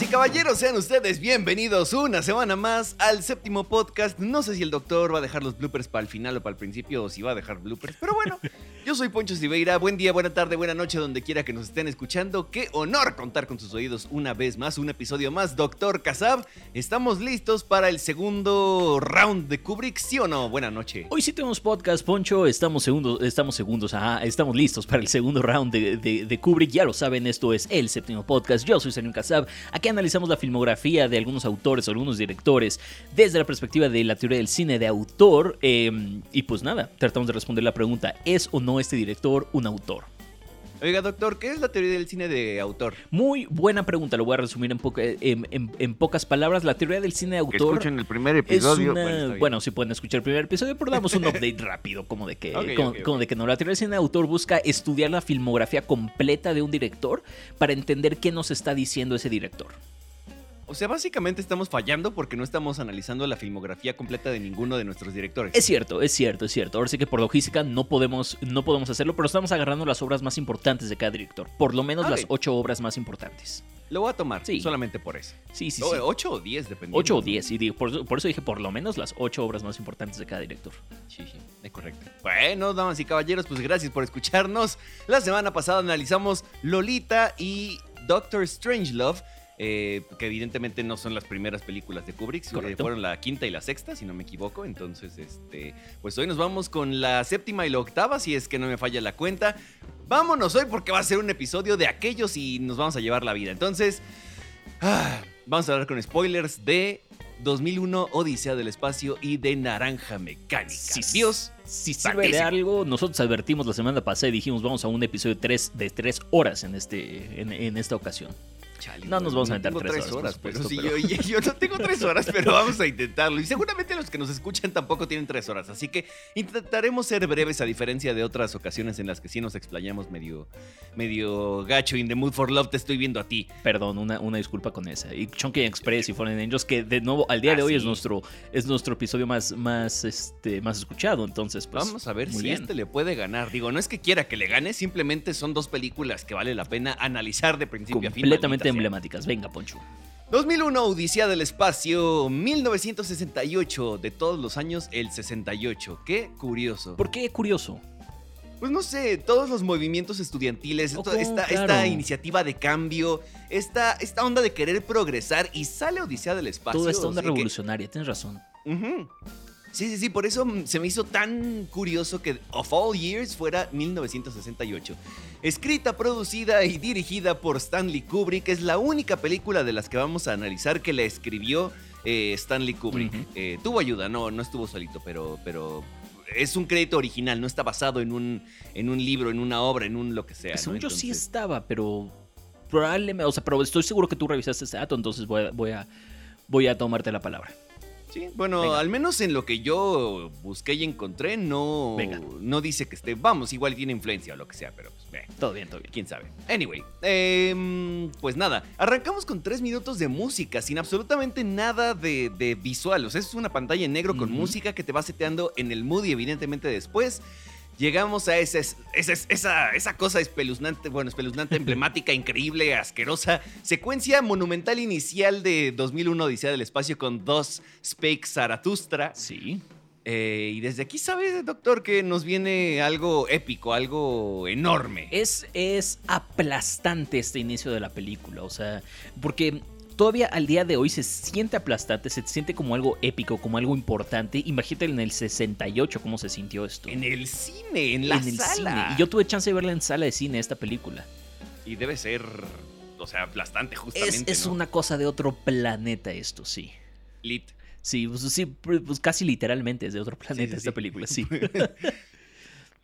Y caballeros, sean ustedes bienvenidos una semana más al séptimo podcast. No sé si el doctor va a dejar los bloopers para el final o para el principio o si va a dejar bloopers, pero bueno, yo soy Poncho Siveira. Buen día, buena tarde, buena noche, donde quiera que nos estén escuchando. Qué honor contar con sus oídos una vez más, un episodio más. Doctor Kazab, estamos listos para el segundo round de Kubrick, ¿sí o no? Buena noche. Hoy sí tenemos podcast, Poncho. Estamos segundos, estamos segundos, ajá, estamos listos para el segundo round de, Kubrick. Ya lo saben, esto es el séptimo podcast. Yo soy Sergio Casab. Aquí analizamos la filmografía de algunos autores algunos directores desde la perspectiva de la teoría del cine de autor. eh, y pues nada, tratamos de responder la pregunta: ¿es o no este director un autor? Oiga, doctor, ¿qué es la teoría del cine de autor? Muy buena pregunta, lo voy a resumir en, poca- en- en- en pocas palabras. La teoría del cine de autor. el primer Es una- Bueno, si pueden escuchar el primer episodio, pero damos un update rápido, como de que, como de que no. La teoría del cine de autor busca estudiar la filmografía completa de un director para entender qué nos está diciendo ese director. O sea, básicamente estamos fallando porque no estamos analizando la filmografía completa de ninguno de nuestros directores. Es cierto, es cierto, es cierto. Ahora sí que por logística no podemos, no podemos hacerlo, pero estamos agarrando las obras más importantes de cada director. Por lo menos las ocho obras más importantes. Lo voy a tomar, Sí. solamente por eso. Sí, sí, O- sí. ¿Ocho o diez, dependiendo? Ocho o diez, y digo, por, eso- por eso dije por lo menos las ocho obras más importantes de cada director. Sí, sí, es correcto. Bueno, damas y caballeros, pues gracias por escucharnos. La semana pasada analizamos Lolita y Doctor Strangelove. Eh, que evidentemente no son las primeras películas de Kubrick, eh, fueron la quinta y la sexta, si no me equivoco. Entonces, este, pues hoy nos vamos con la séptima y la octava, si es que no me falla la cuenta. Vámonos hoy porque va a ser un episodio de aquellos y nos vamos a llevar la vida. Entonces, ah, vamos a hablar con spoilers de 2001 Odisea del Espacio y de Naranja Mecánica. Sí, Dios. Si sirve de algo, nosotros advertimos la semana pasada y dijimos vamos a un episodio de tres, de tres horas en, este, en, en esta ocasión. Chale, No nos vamos a tengo tres tres horas, pero sí, pero- Yo, yo no tengo tres horas, pero vamos a intentarlo. Y seguramente los que nos escuchan tampoco tienen tres horas, así que intentaremos ser breves a diferencia de otras ocasiones en las que sí nos explayamos medio, medio gacho. In the mood for love te estoy viendo a ti. Perdón, una, una disculpa con esa. Y Chunky Express y Fallen Angels, que de nuevo al día Ah, de hoy es nuestro, es nuestro episodio más, más, este, más escuchado. Entonces, pues. Vamos a ver si bien. este le puede ganar. Digo, no es que quiera que le gane, simplemente son dos películas que vale la pena analizar de principio a fin. Completamente emblemáticas. Venga, Poncho. 2001, Odisea del Espacio, 1968, de todos los años, el 68. Qué curioso. ¿Por qué curioso? Pues no sé, todos los movimientos estudiantiles, Oh, esto- esta, claro. esta iniciativa de cambio, esta, esta onda de querer progresar y sale Odisea del Espacio. Toda esta onda que- revolucionaria, tienes razón. Ujú. Sí, sí, sí, por eso mm, se me hizo tan curioso que Of All Years fuera 1968. Escrita, producida y dirigida por Stanley Kubrick, es la única película de las que vamos a analizar que la escribió eh, Stanley Kubrick. Eh, tuvo ayuda, no, no estuvo solito, pero, pero es un crédito original, no está basado en un, en un libro, en una obra, en un lo que sea. ¿no? Según yo sí estaba, pero probablemente, o sea, pero estoy seguro que tú revisaste ese dato, entonces voy a, voy a, voy a tomarte la palabra. Sí, bueno, Venga. al menos en lo que yo busqué y encontré, no, Venga. no dice que esté. Vamos, igual tiene influencia o lo que sea, pero pues, Todo bien, todo bien. quién sabe. Anyway, em, pues nada, arrancamos con tres minutos de música, sin absolutamente nada de, de visual. O sea, es una pantalla en negro con música que te va seteando en el mood y evidentemente después. Llegamos a ese, ese- esa, esa cosa espeluznante, bueno, espeluznante, emblemática, increíble, asquerosa, secuencia monumental inicial de 2001 Odisea del Espacio con dos Spake Zaratustra. Sí. Eh, y desde aquí sabes, doctor, que nos viene algo épico, algo enorme. Es, es aplastante este inicio de la película, o sea, porque todavía al día de hoy se siente aplastante, se siente como algo épico, como algo importante. Imagínate en el 68 cómo se sintió esto. En el cine, en la En el sala. cine. Y yo tuve chance de verla en sala de cine esta película. Y debe ser, o sea, aplastante justamente. es ¿no? una cosa de otro planeta esto, sí. Lit. Sí, pues, sí, pues casi literalmente es de otro planeta sí, esta sí. película, sí.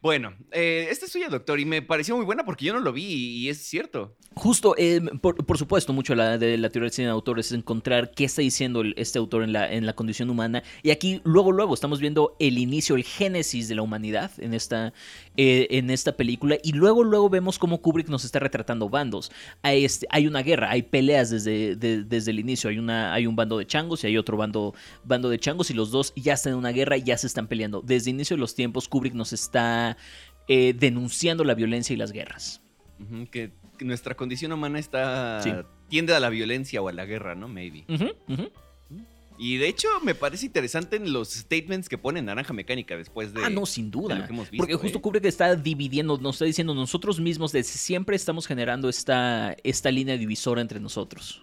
Bueno, eh, esta es suya, doctor, y me pareció muy buena porque yo no lo vi y es cierto. Justo, eh, por, por supuesto, mucho la, de la teoría del cine de autor es encontrar qué está diciendo este autor en la, en la condición humana. Y aquí, luego, luego, estamos viendo el inicio, el génesis de la humanidad en esta, eh, en esta película. Y luego, luego vemos cómo Kubrick nos está retratando bandos. Hay, este, hay una guerra, hay peleas desde, de- desde el inicio. Hay, una, hay un bando de changos y hay otro bando, bando de changos. Y los dos ya están en una guerra y ya se están peleando. Desde el inicio de los tiempos, Kubrick nos está eh, denunciando la violencia y las guerras. Que, que nuestra condición humana está Sí. tiende a la violencia o a la guerra, ¿no? Maybe. Y de hecho, me parece interesante en los statements que pone Naranja Mecánica después de. ah, no, sin de duda. lo que hemos visto, Porque justo ¿eh? Kubrick está dividiendo, nos está diciendo nosotros mismos desde siempre estamos generando esta, esta línea divisora entre nosotros.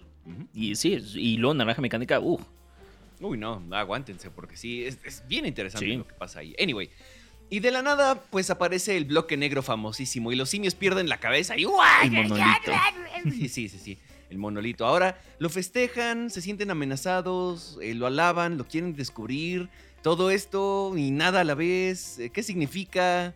Y sí, y luego Naranja Mecánica, uh, Uy, no, aguántense, porque sí, es, es bien interesante Sí. lo que pasa ahí. Anyway. Y de la nada, pues aparece el bloque negro famosísimo y los simios pierden la cabeza y el monolito. Sí, sí, sí, sí. El monolito. Ahora lo festejan, se sienten amenazados, eh, lo alaban, lo quieren descubrir. Todo esto y nada a la vez. eh, ¿Qué significa? Eh,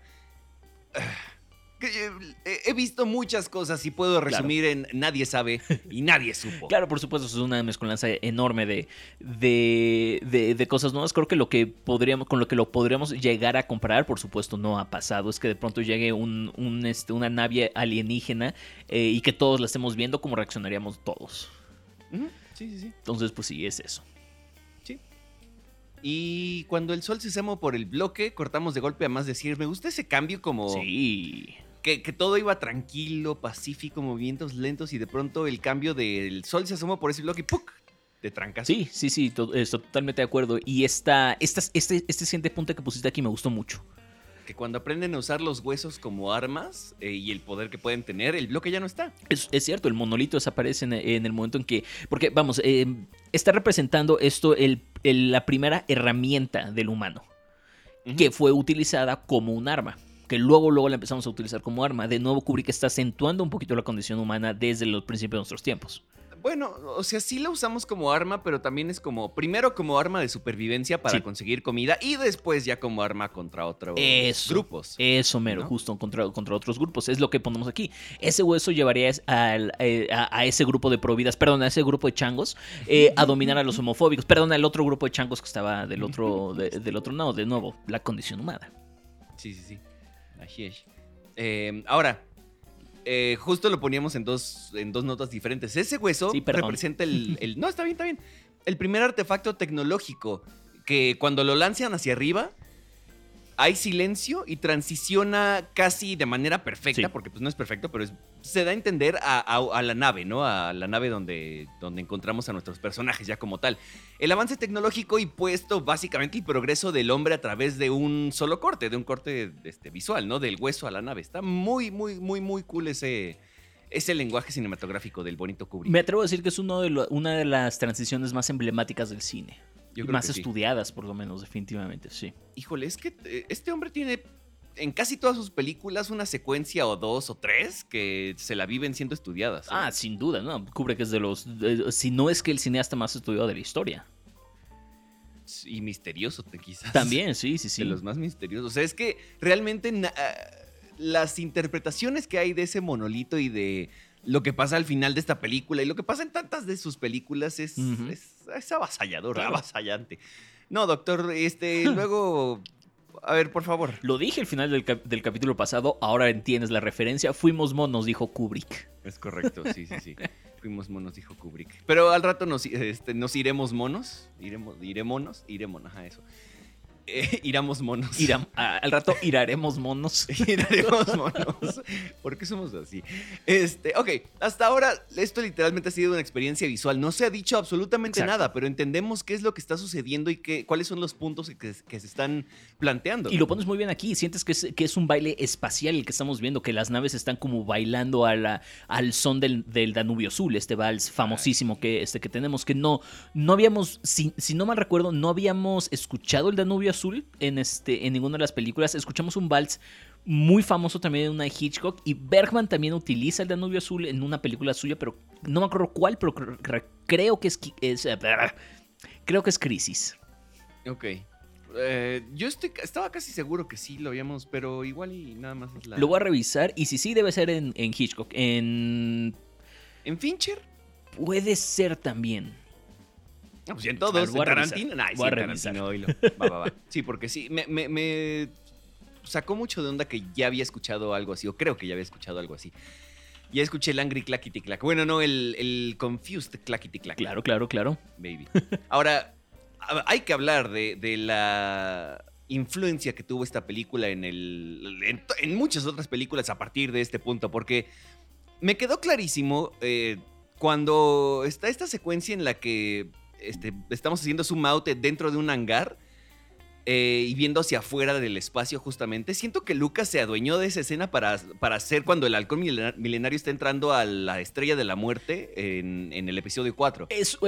He visto muchas cosas y puedo resumir en nadie sabe y nadie supo. Claro, por supuesto, es una mezcolanza enorme de, de, de- de cosas nuevas. Creo que lo que podríamos, con lo que lo podríamos llegar a comparar, por supuesto, no ha pasado. Es que de pronto llegue un, un, este, una nave alienígena eh, y que todos la estemos viendo, ¿cómo reaccionaríamos todos? Sí, sí, sí. Entonces, pues sí, es eso. Y cuando el sol se asomó por el bloque, cortamos de golpe a más decir, me gusta ese cambio como Sí. Que, que todo iba tranquilo, pacífico, movimientos lentos y de pronto el cambio del sol se asomó por ese bloque y ¡puc! De trancas. Sí, sí, sí, to- estoy totalmente de acuerdo. Y esta, esta, este, este siguiente punto que pusiste aquí me gustó mucho. Que cuando aprenden a usar los huesos como armas eh, y el poder que pueden tener, el bloque ya no está. Es, es cierto, el monolito desaparece en, en el momento en que. Porque, vamos, eh, está representando esto el- el- la primera herramienta del humano, que fue utilizada como un arma. Que luego, luego la empezamos a utilizar como arma. De nuevo, Kubrick está acentuando un poquito la condición humana desde los principios de nuestros tiempos. Bueno, o sea, sí la usamos como arma, pero también es como, primero como arma de supervivencia para Sí. conseguir comida y después ya como arma contra otros Eso. grupos. Eso mero, ¿No? justo contra, contra otros grupos. Es lo que ponemos aquí. Ese hueso llevaría al- eh, a, a ese grupo de providas, perdón, a ese grupo de changos, eh, a dominar a los homofóbicos. Perdón, al otro grupo de changos que estaba del otro, de- del otro lado. De nuevo, la condición humana. Sí, sí, sí. Así es. Eh, ahora, eh, justo lo poníamos en dos, en dos notas diferentes. Ese hueso Sí, representa el, el- No, está bien, está bien. El primer artefacto tecnológico que cuando lo lanzan hacia arriba hay silencio y transiciona casi de manera perfecta, Sí. porque pues no es perfecto, pero es- se da a entender a, a- a la nave, ¿no? A la nave donde, donde encontramos a nuestros personajes ya como tal. El avance tecnológico y puesto básicamente el progreso del hombre a través de un solo corte, de un corte este, visual, ¿no? Del hueso a la nave. Está muy, muy, muy, muy cool ese, ese lenguaje cinematográfico del bonito Kubrick. Me atrevo a decir que es uno de lo- una de las transiciones más emblemáticas del cine. Yo Y creo más que sí. estudiadas, por lo menos, definitivamente, sí. Híjole, es que eh, este hombre tiene en casi todas sus películas una secuencia o dos o tres que se la viven siendo estudiadas. ¿eh? Ah, sin duda, ¿no? Kubrick es de los. de- si no es que el cineasta más estudiado de la historia. Y misterioso, te quizás. También, sí, sí, sí. De los más misteriosos. O sea, es que realmente ah, las interpretaciones que hay de ese monolito y de lo que pasa al final de esta película y lo que pasa en tantas de sus películas es, es, es avasallador, Claro. avasallante. No, doctor, este, luego, a ver, por favor. Lo dije al final del, cap- del capítulo pasado, ahora entiendes la referencia. Fuimos monos, dijo Kubrick. Es correcto, sí, sí, sí. Fuimos monos, dijo Kubrick. Pero al rato nos, este, nos iremos monos. Iremos, iremonos, iremos, ajá, eso. Eh, iramos monos. Iram- a- al rato iraremos monos. Iremos monos. ¿Por qué somos así? Este, ok, hasta ahora esto literalmente ha sido una experiencia visual. No se ha dicho absolutamente Exacto. nada, pero entendemos qué es lo que está sucediendo y qué, cuáles son los puntos que, que se están planteando. Y lo pones muy bien aquí. Sientes que es, que es un baile espacial el que estamos viendo, que las naves están como bailando a la- al son del, del Danubio Azul, este vals famosísimo que, este, que tenemos, que no, no habíamos, si, si no mal recuerdo, no habíamos escuchado el Danubio Azul en, este, en ninguna de las películas. Escuchamos un vals muy famoso también de una de Hitchcock y Bergman también utiliza el Danubio Azul en una película suya, pero no me acuerdo cuál, pero cre- cre- creo que es eh, creo que es Crisis. Ok. Eh, yo estoy, estaba casi seguro que sí lo habíamos, pero igual y nada más es la... Lo voy a revisar y si sí debe ser en, en Hitchcock. En ¿En Fincher? puede ser también. No, pues en todos. ver, Tarantino. Nah, sí. Tarantino, oílo. Va, va, va. Sí, porque sí. Me, me- me sacó mucho de onda que ya había escuchado algo así, o creo que ya había escuchado algo así. Ya escuché el Angry Clackity Clack. Bueno, no, el, el Confused Clackity Clack. Claro, claro, claro. Baby. Ahora, hay que hablar de, de la influencia que tuvo esta película en, el, en, en muchas otras películas a partir de este punto, porque me quedó clarísimo eh, cuando está esta secuencia en la que este, estamos haciendo zoom out dentro de un hangar eh, y viendo hacia afuera del espacio justamente, siento que Lucas se adueñó de esa escena para, para hacer cuando el halcón milenario está entrando a la estrella de la muerte en, el episodio 4. Es,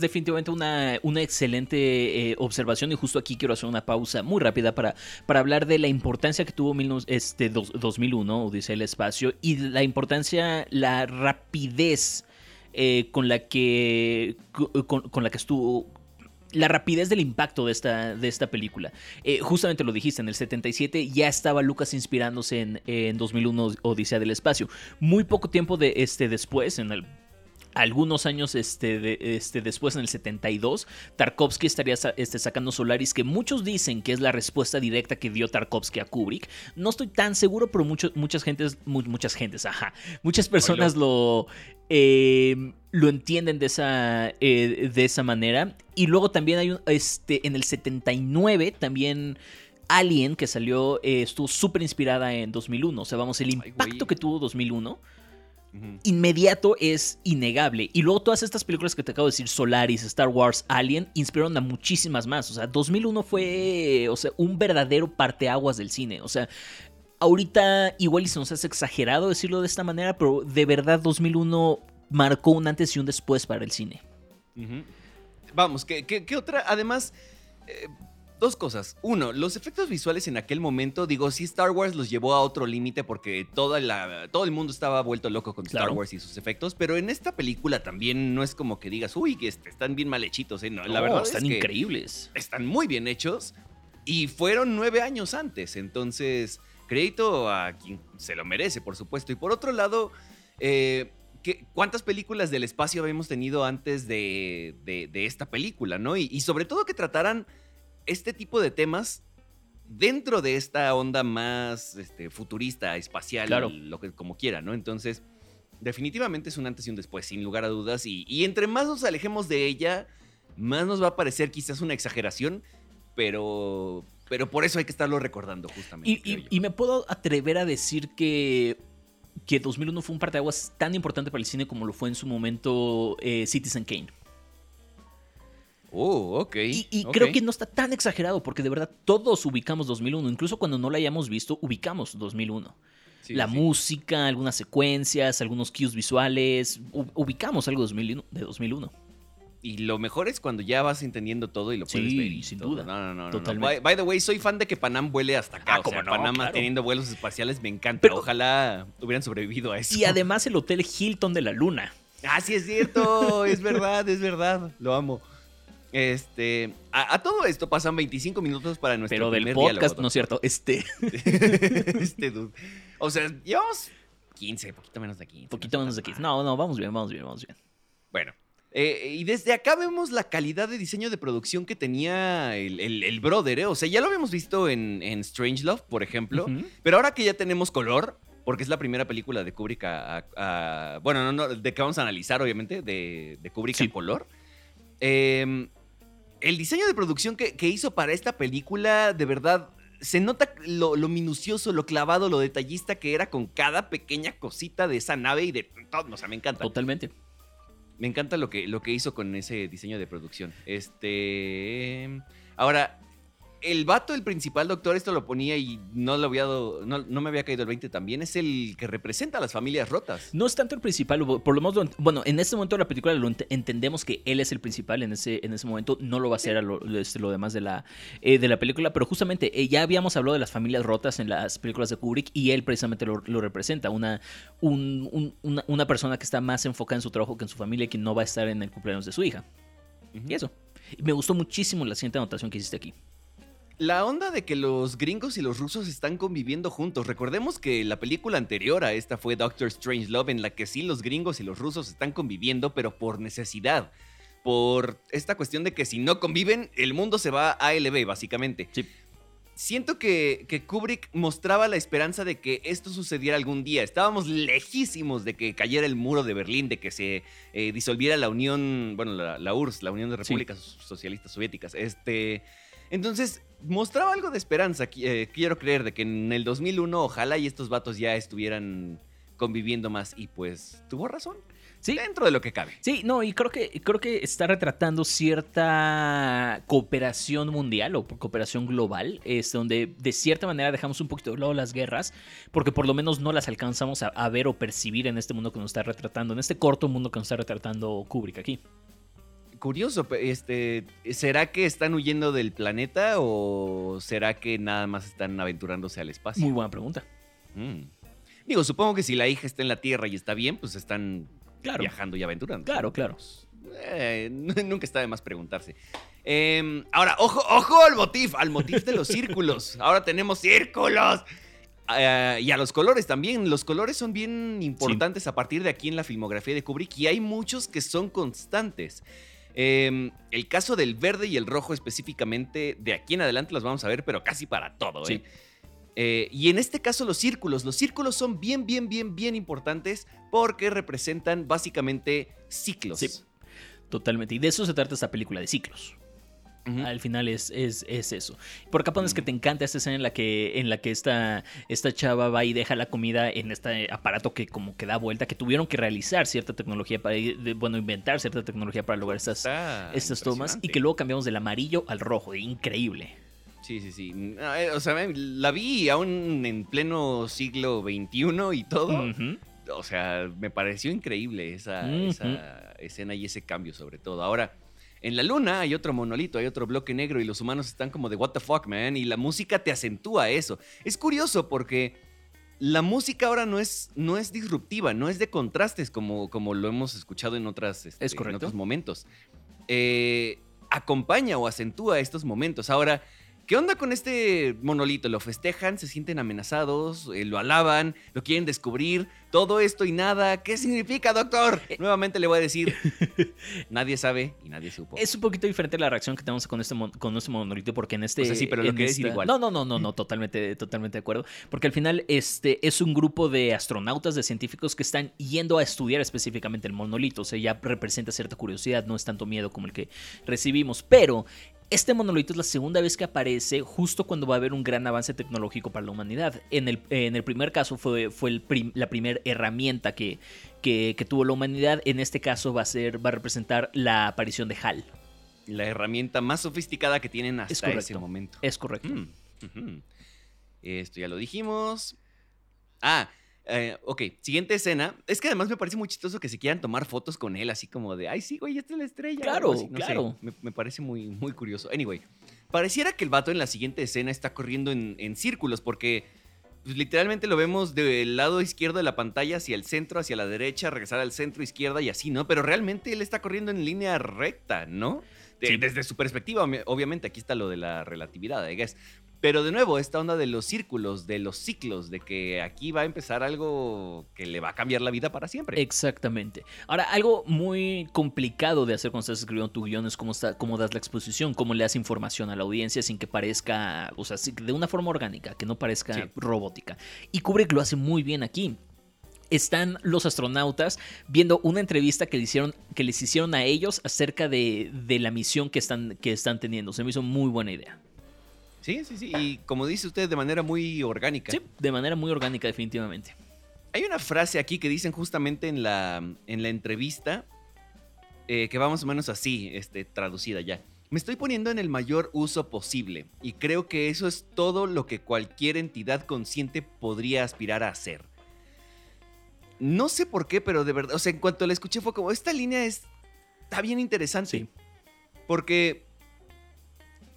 definitivamente una, excelente eh, observación y justo aquí quiero hacer una pausa muy rápida para, hablar de la importancia que tuvo este, 2001, Odisea el Espacio, y la importancia, la rapidez eh, con la que con, la que estuvo la rapidez del impacto de esta, de esta película. Eh, justamente lo dijiste, en el 77 ya estaba Lucas inspirándose en, en 2001 Odisea del Espacio. Muy poco tiempo de, este, después, en el algunos años este, este, después, en el 72, Tarkovsky estaría este, sacando Solaris, que muchos dicen que es la respuesta directa que dio Tarkovsky a Kubrick. No estoy tan seguro, pero muchas gentes, muchas gentes, ajá, muchas personas lo, em, lo entienden de esa, eh, de esa manera. Y luego también hay un, este, en el 79, también... Alien, que salió, eh, estuvo súper inspirada en 2001. O sea, vamos, el impacto que tuvo 2001 inmediato es innegable. Y luego todas estas películas que te acabo de decir, Solaris, Star Wars, Alien, inspiraron a muchísimas más. O sea, 2001 fue o sea, un verdadero parteaguas del cine. O sea, ahorita igual y se nos hace exagerado decirlo de esta manera, pero de verdad 2001 marcó un antes y un después para el cine. Vamos, ¿qué, otra? Además... Eh, Dos cosas. Uno, los efectos visuales en aquel momento, digo, sí Star Wars los llevó a otro límite porque toda la, todo el mundo estaba vuelto loco con Star Wars y sus efectos, pero en esta película también no es como que digas, uy, que están bien mal hechitos, ¿eh? No, la verdad están es que increíbles. Están muy bien hechos y fueron nueve años antes, entonces crédito a quien se lo merece, por supuesto. Y por otro lado, eh, ¿cuántas películas del espacio habíamos tenido antes de, esta película, no? y sobre todo que trataran este tipo de temas dentro de esta onda más este, futurista, espacial, lo que como quiera, ¿no? Entonces, definitivamente es un antes y un después, sin lugar a dudas. Y, entre más nos alejemos de ella, más nos va a parecer quizás una exageración, pero, pero por eso hay que estarlo recordando justamente. Y, me puedo atrever a decir que, que 2001 fue un parteaguas tan importante para el cine como lo fue en su momento eh, Citizen Kane. Oh, ok. Y, creo que no está tan exagerado porque de verdad todos ubicamos 2001. Incluso cuando no la hayamos visto, ubicamos 2001. la música, algunas secuencias, algunos cues visuales. ubicamos algo de 2001. Y lo mejor es cuando ya vas entendiendo todo y lo puedes ver. sin duda. No, no, no. By, the way, soy fan de que Panam vuele hasta acá. Ah, o sea, Panam teniendo vuelos espaciales me encanta. Ojalá hubieran sobrevivido a eso. Y además el Hotel Hilton de la Luna. Ah, sí, es cierto. es verdad, es verdad. Lo amo. Este, a, todo esto pasan 25 minutos para nuestro Pero del podcast, ¿no es cierto? Este. este dude. O sea, llevamos 15, poquito menos de 15. Poquito menos de 15. No, no, vamos bien, vamos bien, vamos bien. Bueno. Eh, y desde acá vemos la calidad de diseño de producción que tenía el, brother, ¿eh? O sea, ya lo habíamos visto en, en Strange Love, por ejemplo. Pero ahora que ya tenemos color, porque es la primera película de Kubrick a, bueno, no, no, de que vamos a analizar, obviamente, de, de Kubrick a color. Eh, el diseño de producción que, hizo para esta película, de verdad, se nota lo, minucioso, lo clavado, lo detallista que era con cada pequeña cosita de esa nave y de todo. O sea, me encanta. Totalmente. Me encanta lo que, lo que hizo con ese diseño de producción. Este. Ahora, el vato, el principal doctor, esto lo ponía y no, lo había no, me había caído el 20 también, es el que representa a las familias rotas. No es tanto el principal, por lo menos, bueno, en este momento de la película lo entendemos que él es el principal en ese, en ese momento, no lo va a ser a lo, este, demás de la, eh, de la película, pero justamente eh, ya habíamos hablado de las familias rotas en las películas de Kubrick y él precisamente lo, representa, una, una, persona que está más enfocada en su trabajo que en su familia y que no va a estar en el cumpleaños de su hija. Y eso. Me gustó muchísimo la siguiente anotación que hiciste aquí la onda de que los gringos y los rusos están conviviendo juntos. Recordemos que la película anterior a esta fue Doctor Strange Love, en la que sí los gringos y los rusos están conviviendo, pero por necesidad. Por esta cuestión de que si no conviven, el mundo se va a ALB, básicamente. Siento que, Kubrick mostraba la esperanza de que esto sucediera algún día. Estábamos lejísimos de que cayera el muro de Berlín, de que se eh, disolviera la Unión, bueno, la, URSS, la Unión de Repúblicas Socialistas Soviéticas. Este, entonces, mostraba algo de esperanza, eh, quiero creer, de que en el 2001 ojalá y estos vatos ya estuvieran conviviendo más y pues tuvo razón. Sí. Dentro de lo que cabe. Sí, no, y creo que, creo que está retratando cierta cooperación mundial o cooperación global, es donde de cierta manera dejamos un poquito de lado las guerras, porque por lo menos no las alcanzamos a, a ver o percibir en este mundo que nos está retratando, en este corto mundo que nos está retratando Kubrick aquí. Curioso, este, ¿será que están huyendo del planeta o será que nada más están aventurándose al espacio? Muy buena pregunta. Mm. Digo, supongo que si la hija está en la Tierra y está bien, pues están Claro. viajando y aventurando. Claro, claro. Eh, nunca está de más preguntarse. Em, ahora, ojo, ojo al motif, al motif de los círculos. Ahora tenemos círculos. Ah, y a los colores también. Los colores son bien importantes a partir de aquí en la filmografía de Kubrick y hay muchos que son constantes. Em, el caso del verde y el rojo específicamente, de aquí en adelante los vamos a ver, pero casi para todo. Sí. ¿eh? Eh, y en este caso los círculos. Los círculos son bien, bien, bien, bien importantes porque representan básicamente ciclos. Sí. Totalmente. Y de eso se trata esta película, de ciclos. Al final es, es, es eso. Por acá pones que te encanta esta escena en la que, en la que esta, esta chava va y deja la comida en este aparato que como que da vuelta, que tuvieron que realizar cierta tecnología para, bueno, inventar cierta tecnología para lograr estas, Está estas tomas y que luego cambiamos del amarillo al rojo. Increíble. Sí, sí, sí. Ah, eh, O sea, la vi aún en pleno siglo XXI y todo. O sea, me pareció increíble esa escena y ese cambio sobre todo. Ahora, en la luna hay otro monolito, hay otro bloque negro y los humanos están como de what the fuck, man. Y la música te acentúa eso. Es curioso porque la música ahora no es, no es disruptiva, no es de contrastes como, como lo hemos escuchado en, otras, este, Es correcto. en otros momentos. Eh, acompaña o acentúa estos momentos. Ahora, ¿qué onda con este monolito? ¿Lo festejan? ¿Se sienten amenazados? Eh, ¿Lo alaban? ¿Lo quieren descubrir? Todo esto y nada. ¿Qué significa, doctor? Nuevamente le voy a decir, nadie sabe y nadie supo. Es un poquito diferente la reacción que tenemos con este, mon- con este monolito, porque en este. O sea, sí, pero lo quería decir igual. No, no, no, no, no, totalmente, totalmente de acuerdo. Porque al final este es un grupo de astronautas, de científicos que están yendo a estudiar específicamente el monolito. O sea, ya representa cierta curiosidad, no es tanto miedo como el que recibimos. Pero. Este monolito es la segunda vez que aparece justo cuando va a haber un gran avance tecnológico para la humanidad. En el, en el primer caso fue, fue el prim- la primera herramienta que, que, que tuvo la humanidad. En este caso va a, ser, va a representar la aparición de HAL. La herramienta más sofisticada que tienen Es hasta correcto. ese momento. Es correcto. Mm. Esto ya lo dijimos. Ah, eh, ok. Siguiente escena. Es que además me parece muy chistoso que se quieran tomar fotos con él, así como de, ay, sí, güey, esta es la estrella. Claro, no sé. claro. Me, me parece muy, muy curioso. Anyway, pareciera que el vato en la siguiente escena está corriendo en, en círculos porque pues, literalmente lo vemos del lado izquierdo de la pantalla hacia el centro, hacia la derecha, regresar al centro, izquierda y así, ¿no? Pero realmente él está corriendo en línea recta, ¿no? De- Sí. Desde su perspectiva, obvi- obviamente aquí está lo de la relatividad, I guess. Pero de nuevo, esta onda de los círculos, de los ciclos, de que aquí va a empezar algo que le va a cambiar la vida para siempre. Exactamente. Ahora, algo muy complicado de hacer cuando estás escribiendo tu guion es cómo, está, cómo das la exposición, cómo le das información a la audiencia sin que parezca, o sea, de una forma orgánica, que no parezca Sí. robótica. Y Kubrick lo hace muy bien aquí. Están los astronautas viendo una entrevista que, le hicieron, que les hicieron a ellos acerca de, de la misión que están, que están teniendo. Se me hizo muy buena idea. Sí, sí, sí. Y como dice usted, de manera muy orgánica. Sí, de manera muy orgánica, definitivamente. Hay una frase aquí que dicen justamente en la, en la entrevista eh, que va más o menos así, este, traducida ya. Me estoy poniendo en el mayor uso posible y creo que eso es todo lo que cualquier entidad consciente podría aspirar a hacer. No sé por qué, pero de verdad, o sea, en cuanto la escuché fue como, esta línea es, está bien interesante. Sí. Porque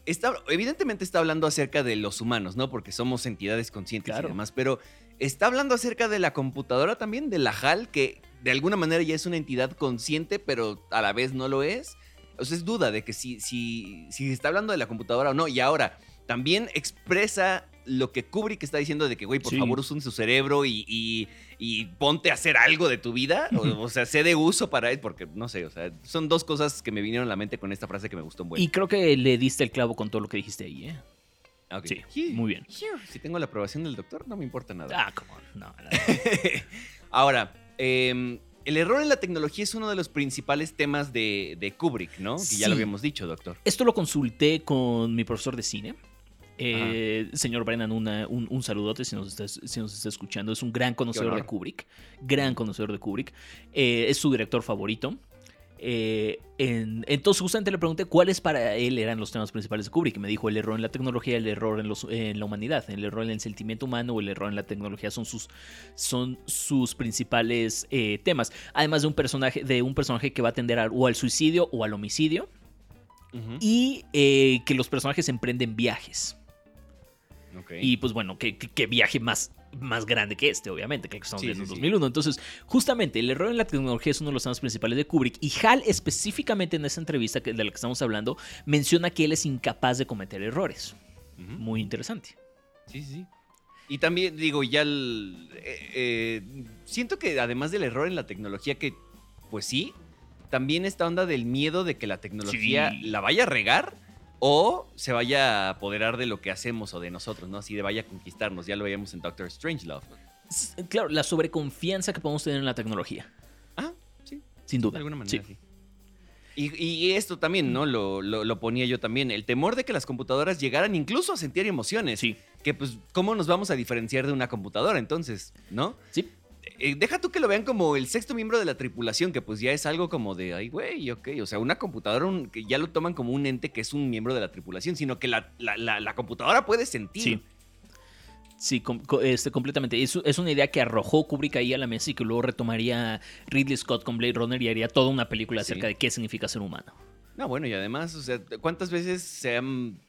está, evidentemente está hablando acerca de los humanos, ¿no? Porque somos entidades conscientes Claro. y demás, pero está hablando acerca de la computadora también, de la HAL, que de alguna manera ya es una entidad consciente, pero a la vez no lo es. O sea, es duda de que si, si, si está hablando de la computadora o no. Y ahora, también expresa lo que Kubrick está diciendo de que, güey, por Sí. favor, usa su cerebro y, y- y ponte a hacer algo de tu vida. O, o sea, sé de uso para él, porque no sé, o sea, son dos cosas que me vinieron a la mente con esta frase que me gustó buen. Y creo que le diste el clavo con todo lo que dijiste ahí, ¿eh? Ah. Sí, muy bien. Si tengo la aprobación del doctor, no me importa nada. Ah, come on. No, no. Ahora, em, el error en la tecnología es uno de los principales temas de, de Kubrick, ¿no? Que ya lo habíamos dicho, doctor. Esto lo consulté con mi profesor de cine. Eh, señor Brennan, una- un, un saludote si nos, está, si nos está escuchando. Es un gran conocedor de Kubrick. Gran conocedor de Kubrick. Eh, es su director favorito. Eh, en- entonces justamente le pregunté cuáles para él eran los temas principales de Kubrick. Y me dijo el error en la tecnología, el error en, los- en la humanidad, el error en el sentimiento humano o el error en la tecnología son sus, son sus principales eh, temas. Además de un personaje, de un personaje que va a tender a- o al suicidio o al homicidio. Y eh, que los personajes emprenden viajes. Y pues bueno, ¿qué, qué- viaje más, más grande que este, obviamente, que estamos Sí, viendo en sí, sí. 2001. Entonces, justamente, el error en la tecnología es uno de los temas principales de Kubrick. Y Hal, específicamente en esa entrevista que- de la que estamos hablando, menciona que él es incapaz de cometer errores. Muy interesante. Sí, sí, sí. Y también, digo, ya el- eh, eh, siento que además del error en la tecnología, que pues sí, también esta onda del miedo de que la tecnología la vaya a regar o se vaya a apoderar de lo que hacemos o de nosotros, ¿no? Así de vaya a conquistarnos. Ya lo veíamos en Doctor Strangelove. Claro, la sobreconfianza que podemos tener en la tecnología. Ah, sí, Sin duda. de alguna manera, Sí. sí. Y, y esto también, ¿no? Lo, lo- lo ponía yo también. El temor de que las computadoras llegaran incluso a sentir emociones. Sí. Que pues, ¿cómo nos vamos a diferenciar de una computadora entonces? ¿No? Sí. Eh, deja tú que lo vean como el sexto miembro de la tripulación, que pues ya es algo como de, ay, güey, ok. O sea, una computadora un- que ya lo toman como un ente que es un miembro de la tripulación, sino que la, la- la- la computadora puede sentir. Sí. Sí, com- este, completamente. Es, es una idea que arrojó Kubrick ahí a la mesa y que luego retomaría Ridley Scott con Blade Runner y haría toda una película Sí. acerca de qué significa ser humano. No, bueno, y además, o sea, ¿cuántas veces se han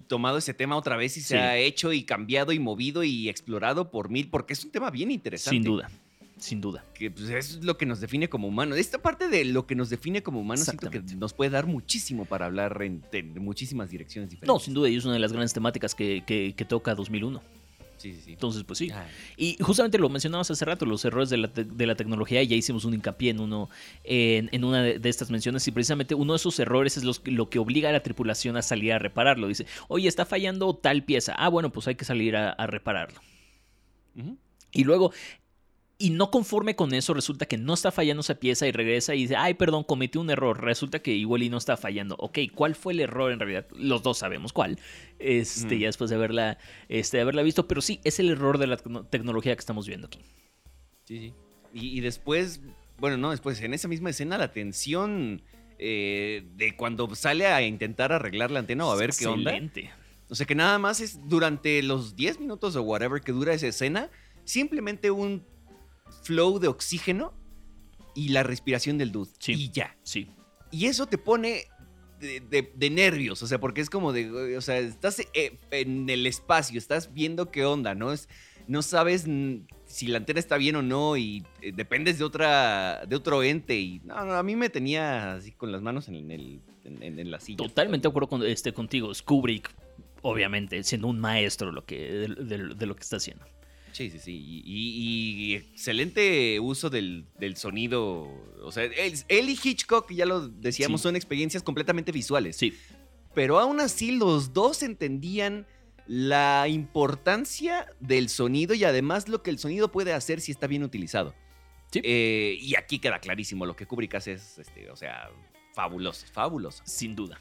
tomado ese tema otra vez y se Sí. ha hecho y cambiado y movido y explorado por mil? Porque es un tema bien interesante. Sin duda, sin duda. Que pues, es lo que nos define como humanos. Esta parte de lo que nos define como humanos siento que nos puede dar muchísimo para hablar en, en muchísimas direcciones diferentes. No, sin duda, y es una de las grandes temáticas que, que- que toca 2001. Sí, sí, sí. Entonces, pues sí. Y justamente lo mencionabas hace rato, los errores de la, de la tecnología, y ya hicimos un hincapié en uno, en, en una de, de estas menciones, y precisamente uno de esos errores es los, lo que obliga a la tripulación a salir a repararlo. Dice, oye, está fallando tal pieza. Ah, bueno, pues hay que salir a, a repararlo. Y luego, y no conforme con eso, resulta que no está fallando esa pieza y regresa y dice, ay, perdón, cometí un error. Resulta que igual y no está fallando. Ok, ¿cuál fue el error en realidad? Los dos sabemos cuál. Este, Mm. ya después de haberla, este, de haberla visto, pero sí, es el error de la tecno- tecnología que estamos viendo aquí. Sí, sí. Y, y después, bueno, no, después, en esa misma escena, la tensión eh, de cuando sale a intentar arreglar la antena o a ver qué onda. Excelente. O sea que nada más es durante los 10 minutos o whatever que dura esa escena, simplemente un flow de oxígeno y la respiración del dude. Sí. Y ya. Sí. Y eso te pone de, de- de nervios, o sea, porque es como de, o sea, estás eh, en el espacio, estás viendo qué onda, ¿no? Es, no sabes si la antena está bien o no y eh, dependes de otra de otro ente y no, no, a mí me tenía así con las manos en, el, en, en- en la silla. Totalmente de acuerdo con, este, contigo. Kubrick, obviamente, siendo un maestro lo que, de lo que está haciendo. Sí, sí, sí. Y, y- y excelente uso del, del sonido. O sea, él, él y Hitchcock, ya lo decíamos, Sí. son experiencias completamente visuales. Sí, Pero aún así, los dos entendían la importancia del sonido y además lo que el sonido puede hacer si está bien utilizado. Sí. Eh, y aquí queda clarísimo, lo que Kubrick hace es, este, o sea, fabuloso, fabuloso. sin duda.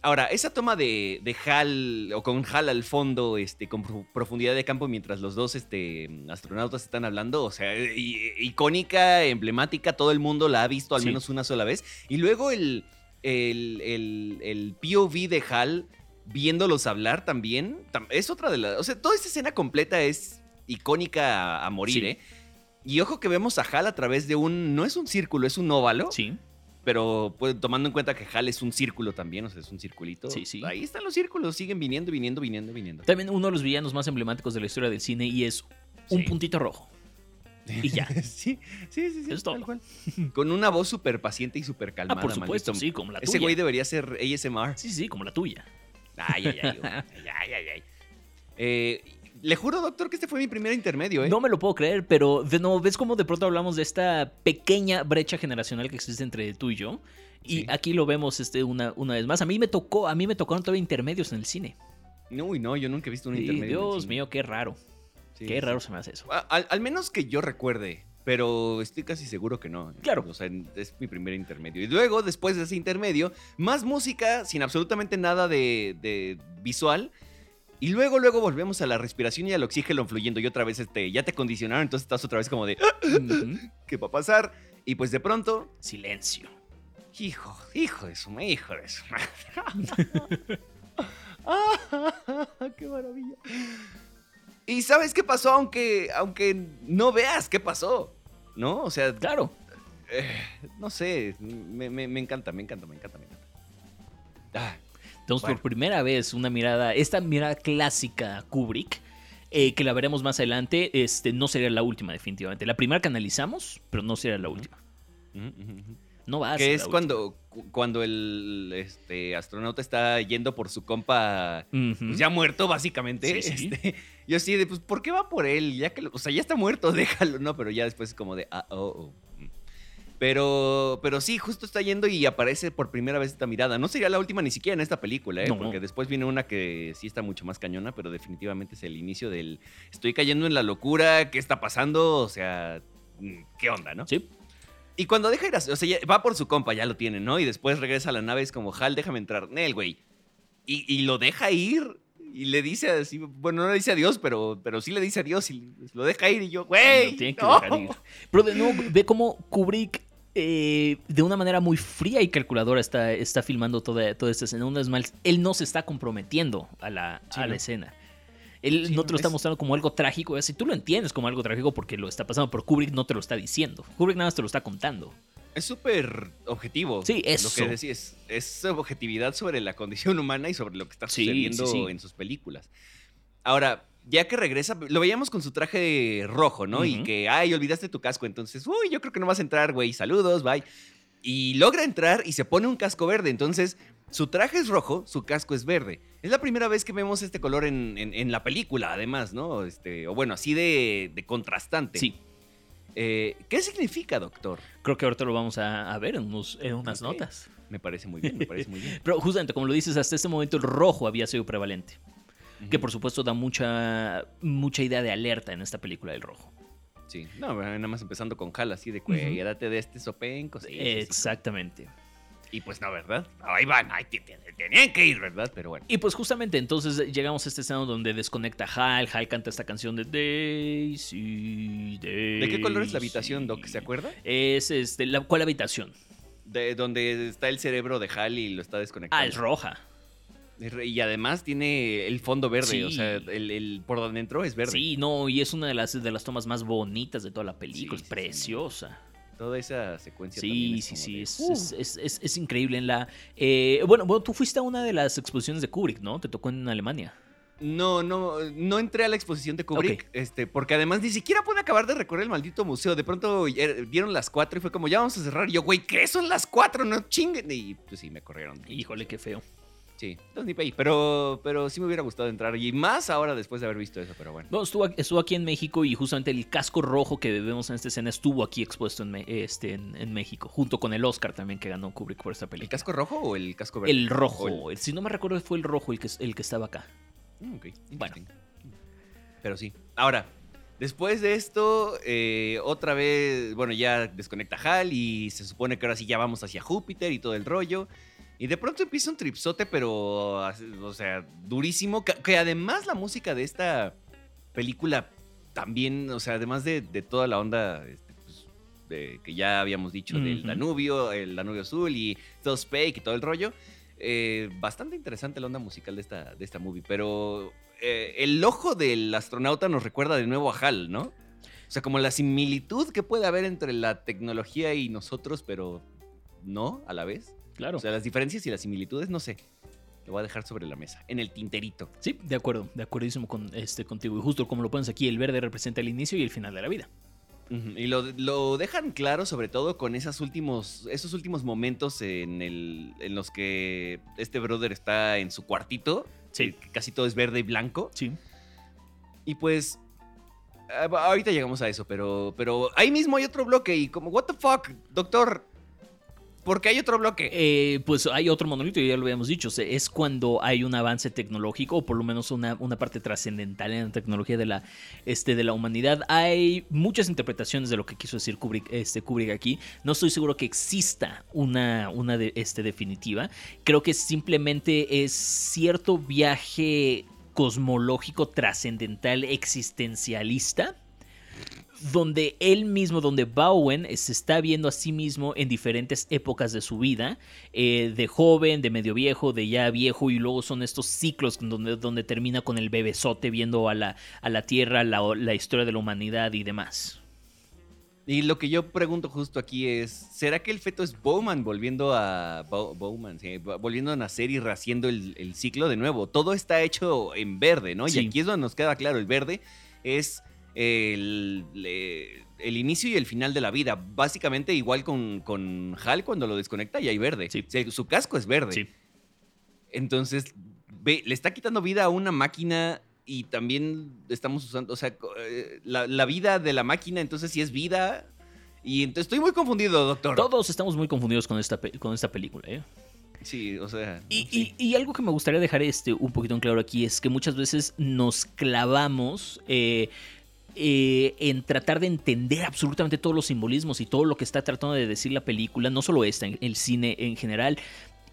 Ahora, esa toma de, de Hal, o con Hal al fondo, este, con pro- profundidad de campo mientras los dos este, astronautas están hablando, o sea, icónica, emblemática, todo el mundo la ha visto al Sí. menos una sola vez. Y luego el, el, el- el POV de Hal viéndolos hablar también, tam- es otra de las... O sea, toda esta escena completa es icónica a, a morir, Sí. ¿eh? Y ojo que vemos a Hal a través de un... No es un círculo, es un óvalo. Sí, Pero pues, tomando en cuenta que HAL es un círculo también, o sea, es un circulito. Sí, sí. Ahí están los círculos, siguen viniendo, viniendo, viniendo, viniendo. también uno de los villanos más emblemáticos de la historia del cine y es un Sí. puntito rojo. Y ya. sí, sí, sí, sí. Es todo. cual. Con una voz súper paciente y súper calmada. ah, por supuesto, maldito. sí, como la tuya. Ese güey debería ser ASMR. Sí, sí, como la tuya. Ay, ay, ay. ay, ay, ay, ay. Eh, le juro, doctor, que este fue mi primer intermedio, ¿eh? No me lo puedo creer, pero de nuevo, ¿ves cómo de pronto hablamos de esta pequeña brecha generacional que existe entre tú y yo? Y Sí. aquí lo vemos este, una, una vez más. A mí me tocó, a mí me tocaron todavía intermedios en el cine. No, uy, no, yo nunca he visto un Sí, intermedio. en el Dios cine. mío, qué raro. Sí, qué raro se me hace eso. Al, al menos que yo recuerde, pero estoy casi seguro que no. Claro. O sea, es mi primer intermedio. Y luego, después de ese intermedio, más música sin absolutamente nada de, de visual. Y luego, luego volvemos a la respiración y al oxígeno fluyendo. Y otra vez este, ya te condicionaron, entonces estás otra vez como de. ¿qué va a pasar? Y pues de pronto, Silencio. hijo, hijo de su hijo de su madre. ¡Qué maravilla! Y sabes qué pasó, aunque, aunque no veas qué pasó, ¿no? O sea, Claro. eh, no sé, me, me- me encanta, me encanta, me encanta, me encanta. Ah, Tenemos Bueno. por primera vez una mirada, esta mirada clásica Kubrick, eh, que la veremos más adelante, este, no sería la última definitivamente. La primera que analizamos, pero no sería la última. No va a Que es la cuando, cu- cuando el este, astronauta está yendo por su compa pues, ya muerto, básicamente. Sí, sí. este, yo así de, pues, ¿por qué va por él? Ya que, o sea, ya está muerto, déjalo, ¿no? Pero ya después es como de, ah, oh, oh. Pero, pero sí, justo está yendo y aparece por primera vez esta mirada. No sería la última ni siquiera en esta película, ¿eh? No. Porque después viene una que sí está mucho más cañona, pero definitivamente es el inicio del, estoy cayendo en la locura, ¿qué está pasando? O sea, ¿qué onda, no? Sí. Y cuando deja ir a, o sea, va por su compa, ya lo tiene, ¿no? Y después regresa a la nave, es como, Hal, déjame entrar. Nel, güey. Y, y lo deja ir. Y le dice así, bueno, no le dice adiós, pero, pero sí le dice adiós y lo deja ir. Y yo, güey. No". ir. Pero de nuevo, ve cómo Kubrick, eh, de una manera muy fría y calculadora, está, está filmando toda, toda esta escena. Una vez más, él no se está comprometiendo a la, Sí, a la no. escena. Él Sí, no te lo está es- mostrando como algo trágico. Así tú lo entiendes como algo trágico porque lo está pasando, pero Kubrick no te lo está diciendo. Kubrick nada más te lo está contando. Es súper objetivo. Sí, Lo eso. que decís, es objetividad sobre la condición humana y sobre lo que está sucediendo sí. en sus películas. Ahora, ya que regresa, lo veíamos con su traje rojo, ¿no? Y que, ay, olvidaste tu casco, entonces, uy, yo creo que no vas a entrar, güey, saludos, bye. Y logra entrar y se pone un casco verde, entonces su traje es rojo, su casco es verde. Es la primera vez que vemos este color en, en- en la película, además, ¿no? Este, o bueno, así de, de contrastante. Sí, Eh, ¿Qué significa, doctor? creo que ahorita lo vamos a, a ver en, unos- en unas notas. Me parece muy bien, me parece muy bien. Pero justamente, como lo dices, hasta este momento el rojo había sido prevalente. Que por supuesto da mucha, mucha idea de alerta en esta película del rojo. Sí, no, nada más empezando con Hal así de Ujú. cuérdate de este sopenco. sí. Exactamente. Y pues no, ¿verdad? Ahí van, ahí te- te- tenían que ir, ¿verdad? Pero bueno. Y pues justamente entonces llegamos a este escena donde desconecta Hal. Hal canta esta canción de Daisy, Daisy. ¿De qué color es la habitación, Doc? ¿Se acuerda? Es este, la, ¿cuál habitación? De donde está el cerebro de Hal y lo está desconectando. Ah, es roja. Y además tiene el fondo verde, Sí. o sea, el, el- por donde entró es verde. Sí, no, y es una de las, de las tomas más bonitas de toda la película. Sí, es preciosa. Toda esa secuencia Sí, sí, sí, de, es, "Uh". es- es- es- increíble en la... eh, bueno, bueno, tú fuiste a una de las exposiciones de Kubrick, ¿no? Te tocó en Alemania. No, no, no entré a la exposición de Kubrick, este, porque además ni siquiera pude acabar de recorrer el maldito museo. De pronto eh, dieron las cuatro y fue como, ya vamos a cerrar. Y yo, güey, ¿qué son las cuatro? No chinguen. Y pues sí, me corrieron. Híjole, qué feo. Sí, entonces ni. Pero, pero sí me hubiera gustado entrar. Y más ahora después de haber visto eso, pero bueno. No, estuvo, estuvo aquí en México y justamente el casco rojo que vemos en esta escena estuvo aquí expuesto en, este, en, en México, junto con el Oscar también que ganó Kubrick por esta ¿El película. casco rojo o el casco verde? El rojo, si no me recuerdo fue el rojo el que, el que estaba acá. Mm, ok, Bueno. Pero sí. Ahora, después de esto, eh, otra vez, bueno, ya desconecta Hal y se supone que ahora sí ya vamos hacia Júpiter y todo el rollo. Y de pronto empieza un tripsote, pero, o sea, durísimo. Que, que además la música de esta película también, o sea, además de, de toda la onda este, pues, de- que ya habíamos dicho del. Danubio, el Danubio Azul y todo Spake y todo el rollo, eh, bastante interesante la onda musical de esta, de esta movie, pero eh, el ojo del astronauta nos recuerda de nuevo a Hal, ¿no? O sea, como la similitud que puede haber entre la tecnología y nosotros, pero no a la vez. Claro. O sea, las diferencias y las similitudes, no sé. Lo voy a dejar sobre la mesa, en el tinterito. Sí, de acuerdo, de acuerdísimo con, este, contigo. Y justo como lo pones aquí, el verde representa el inicio y el final de la vida. Y lo, lo dejan claro, sobre todo con esas últimos, esos últimos momentos en, el, en los que este brother está en su cuartito. Sí. casi todo es verde y blanco. Sí. Y pues. ah, ahorita llegamos a eso, pero, pero ahí mismo hay otro bloque y como, ¿What the fuck, doctor? ¿Por qué hay otro bloque? Eh, pues hay otro monolito, ya lo habíamos dicho. Es cuando hay un avance tecnológico, o por lo menos una, una parte trascendental en la tecnología de la, este, de la humanidad. Hay muchas interpretaciones de lo que quiso decir Kubrick, este, Kubrick aquí. No estoy seguro que exista una, una este, definitiva. Creo que simplemente es cierto viaje cosmológico, trascendental, existencialista donde él mismo, donde Bowen se está viendo a sí mismo en diferentes épocas de su vida, eh, de joven, de medio viejo, de ya viejo, y luego son estos ciclos donde, donde termina con el bebesote viendo a la, a la Tierra, la, la historia de la humanidad y demás. Y lo que yo pregunto justo aquí es, ¿será que el feto es Bowman volviendo a Bowman, volviendo a nacer y rehaciendo el, el, ciclo de nuevo? Todo está hecho en verde, ¿no? Sí. Y aquí es donde nos queda claro, el verde es el, el, inicio y el final de la vida. Básicamente igual con, con Hal cuando lo desconecta y hay verde. Sí. O sea, su casco es verde. Sí. Entonces, ve, le está quitando vida a una máquina y también estamos usando, o sea, eh, la, la, vida de la máquina, entonces sí es vida. Y entonces estoy muy confundido, doctor. Todos estamos muy confundidos con esta, con esta película, ¿eh? Sí, o sea. Y, sí. y, y, algo que me gustaría dejar este un poquito en claro aquí es que muchas veces nos clavamos. Eh, eh, en tratar de entender absolutamente todos los simbolismos y todo lo que está tratando de decir la película, no solo esta, el cine en general,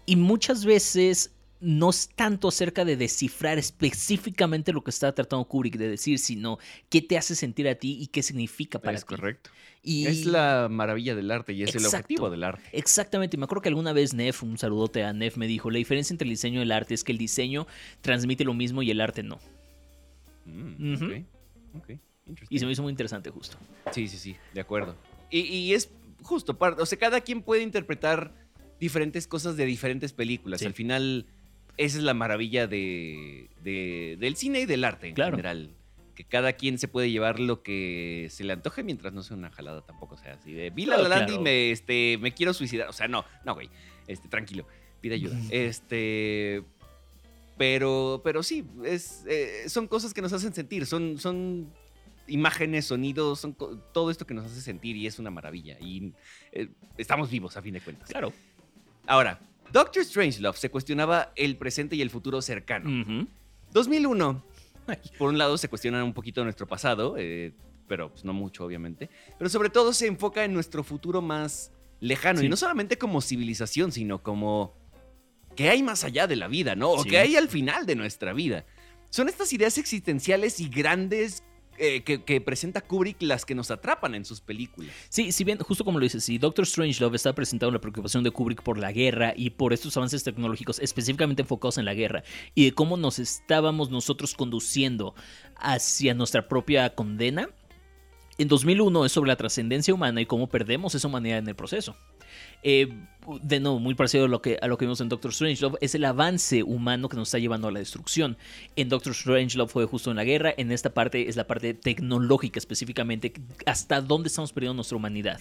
y muchas veces no es tanto acerca de descifrar específicamente lo que está tratando Kubrick de decir, sino qué te hace sentir a ti y qué significa para es ti. correcto. Y... Es la maravilla del arte y es Exacto. el objetivo del arte. Exactamente. Me acuerdo que alguna vez Nef, un saludote a Nef, me dijo, la diferencia entre el diseño y el arte es que el diseño transmite lo mismo y el arte no. Mm, ok. Y se me hizo muy interesante justo. Sí, sí, sí, de acuerdo. Y, y es justo, o sea, cada quien puede interpretar diferentes cosas de diferentes películas. Sí. Al final, esa es la maravilla de, de- del cine y del arte en Claro. general. Que cada quien se puede llevar lo que se le antoje mientras no sea una jalada tampoco. O sea, así de, vi la Land y claro. me, este, me quiero suicidar. O sea, no, no, güey. Este, tranquilo, pide ayuda. Este... Pero, pero sí, es, eh, son cosas que nos hacen sentir, son, son imágenes, sonidos, son todo esto que nos hace sentir y es una maravilla. Y eh, estamos vivos a fin de cuentas. Claro. Ahora, Doctor Strangelove se cuestionaba el presente y el futuro cercano. Ujú. 2001, por un lado se cuestiona un poquito nuestro pasado, eh, pero pues, no mucho obviamente, pero sobre todo se enfoca en nuestro futuro más lejano Sí. y no solamente como civilización, sino como qué hay más allá de la vida, ¿no? O Sí. qué hay al final de nuestra vida. Son estas ideas existenciales y grandes eh, que, que presenta Kubrick las que nos atrapan en sus películas. Sí, si bien, justo como lo dices, si Doctor Strangelove está presentando la preocupación de Kubrick por la guerra y por estos avances tecnológicos específicamente enfocados en la guerra y de cómo nos estábamos nosotros conduciendo hacia nuestra propia condena, en 2001 es sobre la trascendencia humana y cómo perdemos esa humanidad en el proceso. Eh, de nuevo, muy parecido a lo, que, vimos en Doctor Strangelove, es el avance humano que nos está llevando a la destrucción. En Doctor Strangelove fue justo en la guerra, en esta parte es la parte tecnológica específicamente, hasta dónde estamos perdiendo nuestra humanidad.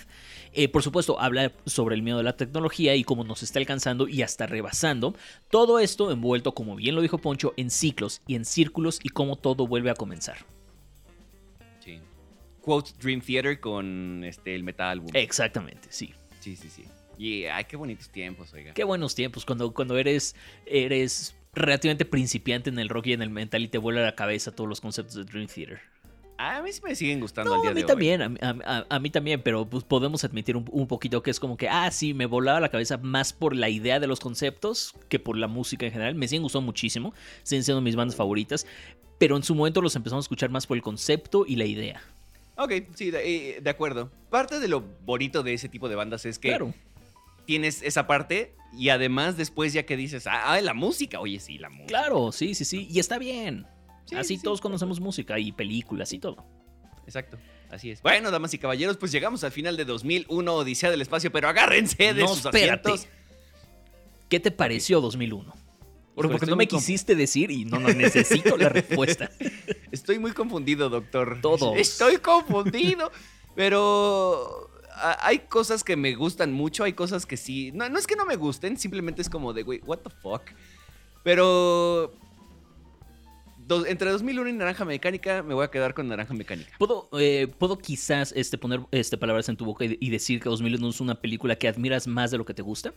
Eh, por supuesto, habla sobre el miedo de la tecnología y cómo nos está alcanzando y hasta rebasando. Todo esto envuelto, como bien lo dijo Poncho, en ciclos y en círculos y cómo todo vuelve a comenzar. Quote Dream Theater con este, el Metal Album. Exactamente, sí. Sí, sí, sí. Y ay, qué bonitos tiempos, oiga. Qué buenos tiempos cuando, cuando eres, eres relativamente principiante en el rock y en el metal y te vuela la cabeza todos los conceptos de Dream Theater. A mí sí me siguen gustando No, al día a mí de también, a, mí- a- a- a mí también, pero pues podemos admitir un, un poquito que es como que, ah, sí, me volaba la cabeza más por la idea de los conceptos que por la música en general. Me siguen gustando muchísimo, siguen siendo mis bandas favoritas, pero en su momento los empezamos a escuchar más por el concepto y la idea. Ok, sí, de, eh, de acuerdo. Parte de lo bonito de ese tipo de bandas es que Claro. tienes esa parte y además después ya que dices, ah, ah, la música, oye, sí, la música. Claro, sí, sí, sí, y está bien. Sí, Así sí, todos sí. conocemos música y películas y todo. Exacto. Así es. Bueno, damas y caballeros, pues llegamos al final de 2001, Odisea del Espacio, pero agárrense de No, sus espérate. asientos. ¿Qué te pareció 2001? Porque, no me quisiste decir y no, no necesito la respuesta. Estoy muy confundido, doctor. Todos. Estoy confundido. pero hay cosas que me gustan mucho, hay cosas que sí. No, no es que no me gusten, simplemente es como de, güey, what the fuck. Pero. do- entre 2001 y Naranja Mecánica, me voy a quedar con Naranja Mecánica. ¿Puedo, eh, ¿Puedo quizás este, poner este, palabras en tu boca y, y decir que 2001 es una película que admiras más de lo que te gusta?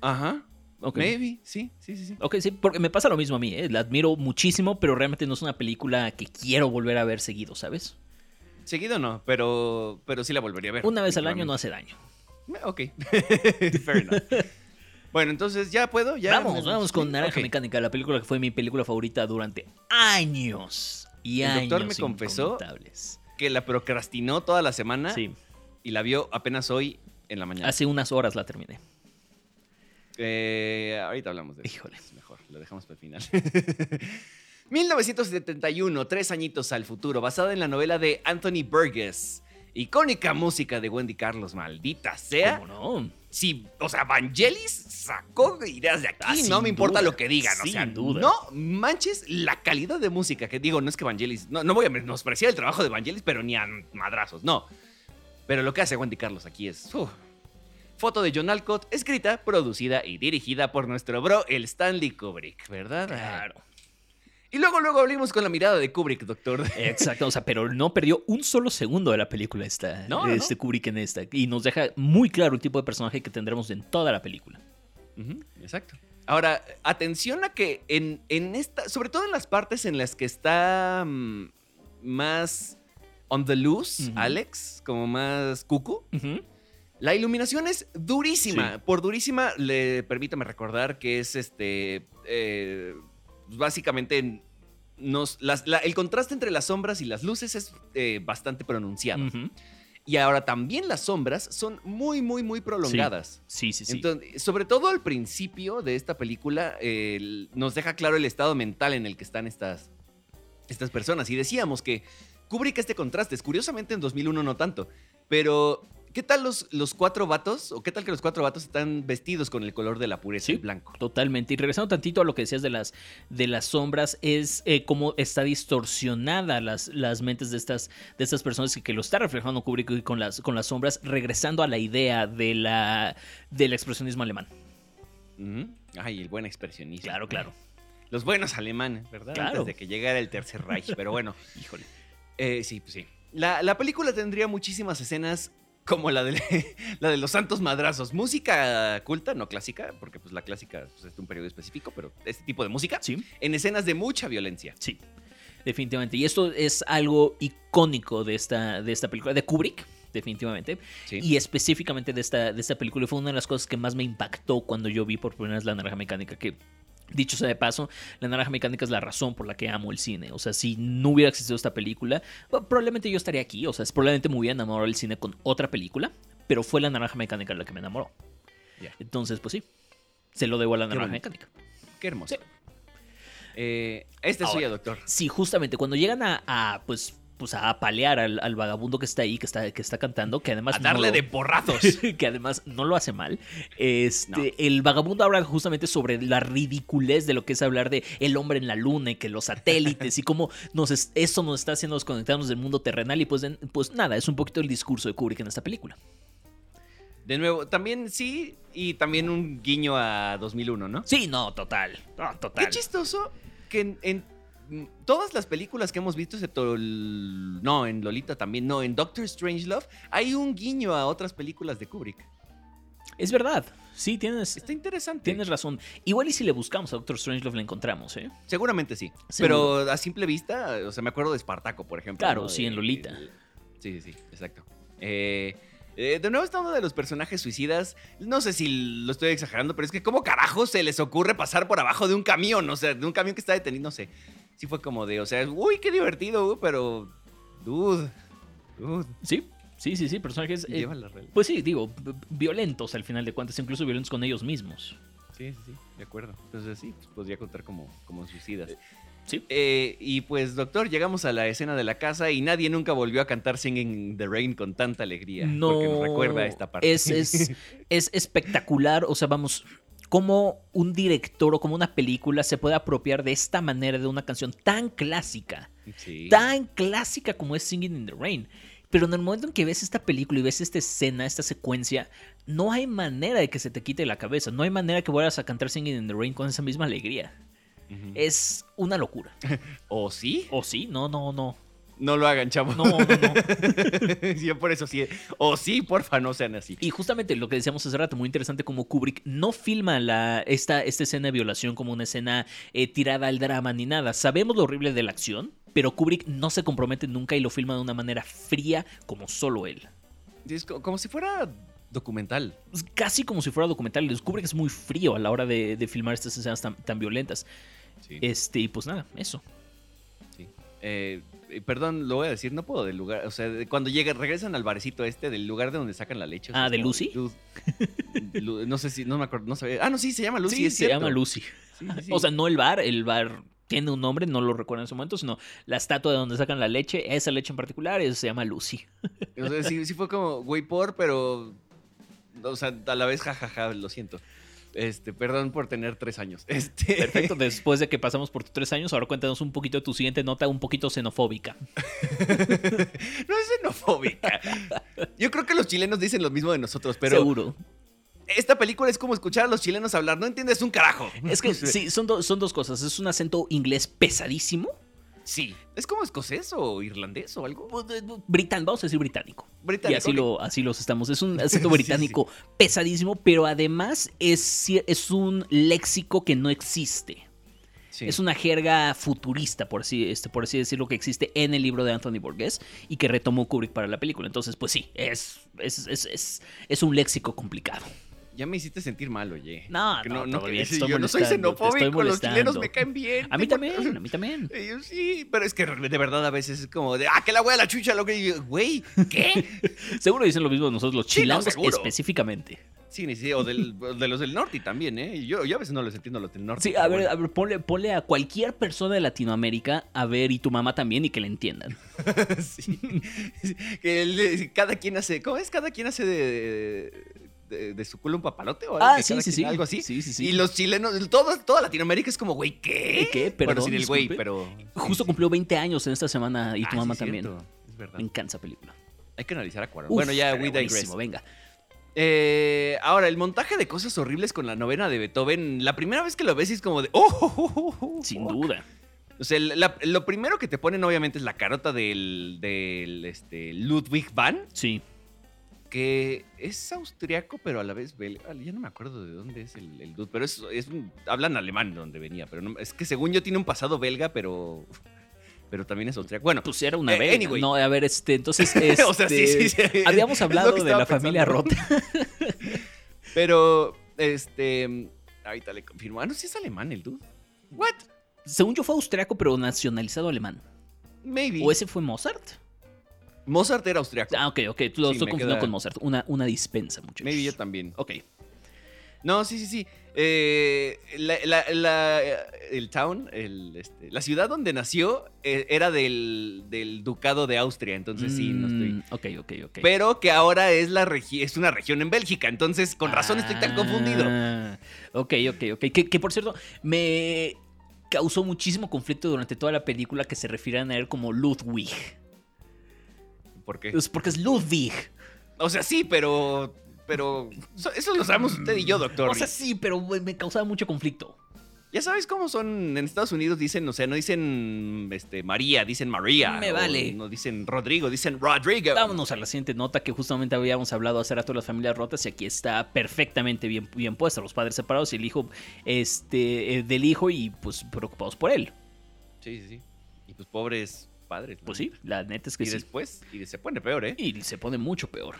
Ajá. Ok. Maybe, sí, sí, sí, sí. Ok, sí, porque me pasa lo mismo a mí, ¿eh? la admiro muchísimo, pero realmente no es una película que quiero volver a ver seguido, ¿sabes? Seguido no, pero, pero sí la volvería a ver. Una vez al año no hace daño. Ok. Fair enough. Bueno, entonces ya puedo, ya. vamos, vamos con Naranja. Mecánica, la película que fue mi película favorita durante años. Y El años doctor me confesó. Que la procrastinó toda la semana Sí, y la vio apenas hoy en la mañana. hace unas horas la terminé. Eh, ahorita hablamos de eso. Híjole. Es mejor, lo dejamos para el final. 1971, tres añitos al futuro, basada en la novela de Anthony Burgess. Icónica música de Wendy Carlos, maldita sea. ¿Cómo no? Sí, o sea, Vangelis sacó ideas de aquí, Ah, no me importa duda, lo que digan, o sea, duda. no manches la calidad de música, que digo, no es que Vangelis, no, no voy a menospreciar el trabajo de Vangelis, pero ni a madrazos, no. Pero lo que hace Wendy Carlos aquí es... Foto de John Alcott, escrita, producida y dirigida por nuestro bro, el Stanley Kubrick, ¿verdad? Claro. Y luego, luego abrimos con la mirada de Kubrick, doctor. Exacto, o sea, pero no perdió un solo segundo de la película esta, No, no, este Kubrick en esta. Y nos deja muy claro el tipo de personaje que tendremos en toda la película. Ujú, exacto. Ahora, atención a que en, en esta, sobre todo en las partes en las que está mm, más on the loose. Alex, como más cucu, Ujú. La iluminación es durísima. Sí. Por durísima, le permítame recordar que es este. eh, básicamente. Nos, las- la- el contraste entre las sombras y las luces es eh, bastante pronunciado. Y ahora también las sombras son muy, muy, muy prolongadas. Sí, sí, sí. Entonces, sobre todo al principio de esta película, el- nos deja claro el estado mental en el que están estas, estas personas. Y decíamos que Kubrick este contraste, curiosamente en 2001 no tanto, pero ¿qué tal los, los cuatro vatos? ¿O qué tal que los cuatro vatos están vestidos con el color de la pureza, Sí. el blanco? Totalmente. Y regresando tantito a lo que decías de las, de las sombras, es eh, cómo está distorsionada las, las mentes de estas, de estas personas y que lo está reflejando Kubrick con las, con las sombras, regresando a la idea de la, del expresionismo alemán. Ay, el buen expresionismo. Claro, claro. Los buenos alemanes, ¿verdad? Claro. Antes de que llegara el Tercer Reich, pero bueno. Híjole. Eh, sí, pues sí. La, la película tendría muchísimas escenas como la de, la de los santos madrazos. Música culta, no clásica, porque pues la clásica pues, es de un periodo específico, pero este tipo de música. Sí. En escenas de mucha violencia. Sí, definitivamente. Y esto es algo icónico de esta, de esta película, de Kubrick, definitivamente. Sí. Y específicamente de esta, de esta película. Y fue una de las cosas que más me impactó cuando yo vi por primera vez La Naranja Mecánica, que... Dicho sea de paso, La Naranja Mecánica es la razón por la que amo el cine. O sea, si no hubiera existido esta película, probablemente yo estaría aquí. O sea, es- probablemente me hubiera enamorado del cine con otra película, pero fue La Naranja Mecánica la que me enamoró. Entonces, pues sí, se lo debo a La Naranja. Mecánica. Qué hermoso. Sí. Eh, esta es Ahora, suya, doctor. Sí, justamente cuando llegan a, a, pues, pues a apalear al, al vagabundo que está ahí, que está, que está cantando, que además A darle no de porrazos. que además no lo hace mal. Este, No. el vagabundo habla justamente sobre la ridiculez de lo que es hablar de el hombre en la luna y que los satélites y cómo nos es- eso nos está haciendo desconectarnos del mundo terrenal y pues, pues nada, es un poquito el discurso de Kubrick en esta película. De nuevo, también sí, y también un guiño a 2001, ¿no? Sí, no, total. No, total. Qué chistoso que en, en, todas las películas que hemos visto, excepto el- no, en Lolita también, no, en Doctor Strangelove, hay un guiño a otras películas de Kubrick. Es verdad. Sí, tienes, Está interesante. tienes razón. Igual y si le buscamos a Doctor Strangelove le encontramos, ¿eh? Seguramente sí. Seguro. Pero a simple vista, o sea, me acuerdo de Espartaco, por ejemplo. Claro, ¿no? sí, en Lolita. de- sí, sí, sí, exacto. Eh, eh, de nuevo, estando de los personajes suicidas, no sé si lo estoy exagerando, pero es que, ¿cómo carajo se les ocurre pasar por abajo de un camión? O sea, de un camión que está detenido, no sé. Sí fue como de, o sea, uy, qué divertido, pero. Dude. Dude. Sí, sí, sí, sí, personajes... eh, la. Pues sí, digo, violentos al final de cuentas, incluso violentos con ellos mismos. Sí, sí, sí, de acuerdo. Entonces sí, pues podría contar como, como suicidas. Sí. Eh, y pues, doctor, llegamos a la escena de la casa y nadie nunca volvió a cantar Singing in the Rain con tanta alegría. No. Porque nos recuerda a esta parte. Es, es, es espectacular, o sea, vamos, cómo un director o como una película se puede apropiar de esta manera de una canción tan clásica, Sí. tan clásica como es Singing in the Rain. Pero en el momento en que ves esta película y ves esta escena, esta secuencia, no hay manera de que se te quite la cabeza. No hay manera que vuelvas a cantar Singing in the Rain con esa misma alegría. Es una locura. ¿O sí? ¿O sí? No, no, no. No lo hagan, chavos. No, no, no. Yo por eso sí. O sí, porfa, no sean así. Y justamente lo que decíamos hace rato, muy interesante como Kubrick no filma la, esta, esta escena de violación como una escena eh, tirada al drama ni nada. Sabemos lo horrible de la acción, pero Kubrick no se compromete nunca y lo filma de una manera fría como solo él. Es como si fuera Documental. Casi como si fuera documental. Que es muy frío a la hora de, de filmar estas escenas tan, tan violentas. Sí. Este, y pues nada, eso. sí. Eh, perdón, lo voy a decir, no puedo del lugar. O sea, de- cuando llegan, regresan al barecito este, del lugar de donde sacan la leche. o sea, Ah, ¿de Lucy? Lu- no sé si, no me acuerdo, no sabía. Ah, no, sí, se llama Lucy. sí, es se llama. Lucy. Sí, sí, sí. O sea, no el bar, el bar tiene un nombre, no lo recuerdo en ese momento, sino la estatua de donde sacan la leche, esa leche en particular, eso se llama Lucy. O sea, sí, sí fue como, güey, por, pero. O sea, a la vez, jajaja, lo siento. Este, perdón por tener tres años. Este. Perfecto, después de que pasamos por tus tres años, ahora cuéntanos un poquito de tu siguiente nota, un poquito xenofóbica. no es xenofóbica. Yo creo que los chilenos dicen lo mismo de nosotros, pero Seguro. esta película es como escuchar a los chilenos hablar. No entiendes un carajo. Es que sí, son, do- son dos cosas. Es un acento inglés pesadísimo. Sí. ¿Es como escocés o irlandés o algo? Británico, vamos a decir británico. Británico. y así, lo, así los estamos. Es un acento Sí, británico pesadísimo, pero además es, es un léxico que no existe. Sí. Es una jerga futurista, por así, este, por así decirlo, que existe en el libro de Anthony Borges y que retomó Kubrick para la película. Entonces, pues sí, es, es, es, es, es un léxico complicado. Ya me hiciste sentir mal, oye. No, no, no, bien, estoy yo no soy xenofóbico, los chilenos me caen bien. A mí tengo- también, a mí también. Yo sí, pero es que de verdad a veces es como de, ah, que la wea la chucha, lo que güey, ¿qué? Seguro dicen lo mismo de nosotros, los Sí, no, chilangos seguro. específicamente. Sí, ni sí, o del- de los del norte también, ¿eh? Y Yo, yo a veces no los entiendo los del norte. Sí, a ver, bueno. a ver ponle, ponle a cualquier persona de Latinoamérica a ver y tu mamá también y que le entiendan. Sí. Sí, que el- cada quien hace, ¿cómo es? Cada quien hace de, de, de su culo un papalote o algo, Ah, sí, sí, sí. algo así. Sí, sí, sí. Y los chilenos, todo, toda Latinoamérica es como, güey, ¿qué? ¿Qué? bueno, Perdón, sin el güey, pero... Justo cumplió 20 años en esta semana y tu Ah, mamá sí, también. cierto, Es verdad. Me encanta esa película. Hay que analizar a Cuarón. Bueno, ya, we digress. venga. Eh, ahora, el montaje de cosas horribles con la novena de Beethoven, la primera vez que lo ves es como de, oh, oh, oh, oh, oh, Sin fuck". duda. O sea, la- lo primero que te ponen obviamente es la carota del, del este, Ludwig van, Sí. Que es austriaco, pero a la vez belga. Ya no me acuerdo de dónde es el, el dude, pero es, es un- hablan alemán de donde venía, pero no- es que según yo tiene un pasado belga, pero, pero también es austriaco. Bueno, Pues era una Eh, vez. anyway. No, a ver, este, entonces. o sea, sí, este, sí, sí. Habíamos hablado de la familia rota. Pero, este, ahorita le confirmo. Ah, no, sí es alemán el dude. What? Según yo fue austriaco, pero nacionalizado alemán. Maybe. ¿O ese fue Mozart? Mozart era austriaco. Ah, ok, ok. Lo Sí, estoy confundiendo queda- con Mozart. Una, una dispensa, muchachos. Maybe yo también. Ok. No, sí, sí, sí. Eh, la, la- la- el town, el, este, la ciudad donde nació eh, era del, del ducado de Austria, entonces sí, no estoy. Mm, Ok, ok, ok. Pero que ahora es, la regi- es una región en Bélgica, entonces con razón estoy tan confundido. Ah, Ok, ok, ok. Que, que, por cierto, me causó muchísimo conflicto durante toda la película que se refieran a él como Ludwig. ¿Por qué? Es porque es Ludwig. O sea, sí, pero. Pero. so- Eso lo sabemos usted y yo, doctor. O sea, sí, pero me causaba mucho conflicto. ya sabes cómo son en Estados Unidos, dicen, o sea, no dicen este, María, dicen María. Me vale. No dicen Rodrigo, dicen Rodrigo. Vámonos a la siguiente nota que justamente habíamos hablado hace rato de las familias rotas y aquí está perfectamente bien, bien puesta. Los padres separados y el hijo este, eh, del hijo y pues preocupados por él. Sí, sí, sí. Y pues pobres padres. ¿no? Pues sí, la neta es que Y sí. después, y se pone peor, ¿eh? Y se pone mucho peor.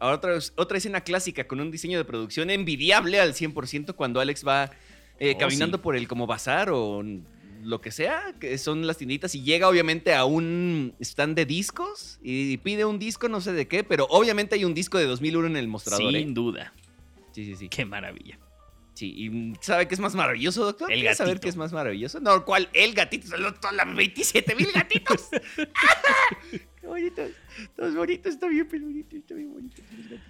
Ahora otra, otra escena clásica con un diseño de producción envidiable al 100% cuando Alex va eh, Oh, caminando sí. por el como bazar o lo que sea, que son las tienditas, y llega obviamente a un stand de discos y pide un disco, no sé de qué, pero obviamente hay un disco de 2001 en el mostrador. Sin ¿eh? duda. Sí, sí, sí. Qué maravilla. Sí, ¿y sabe qué es más maravilloso, doctor? El ¿Quieres saber gatito. qué es más maravilloso? No, ¿cuál? El gatito, son los- todas las 27 mil gatitos. qué bonitos, todos bonitos, está bien peludito, está bien bonito.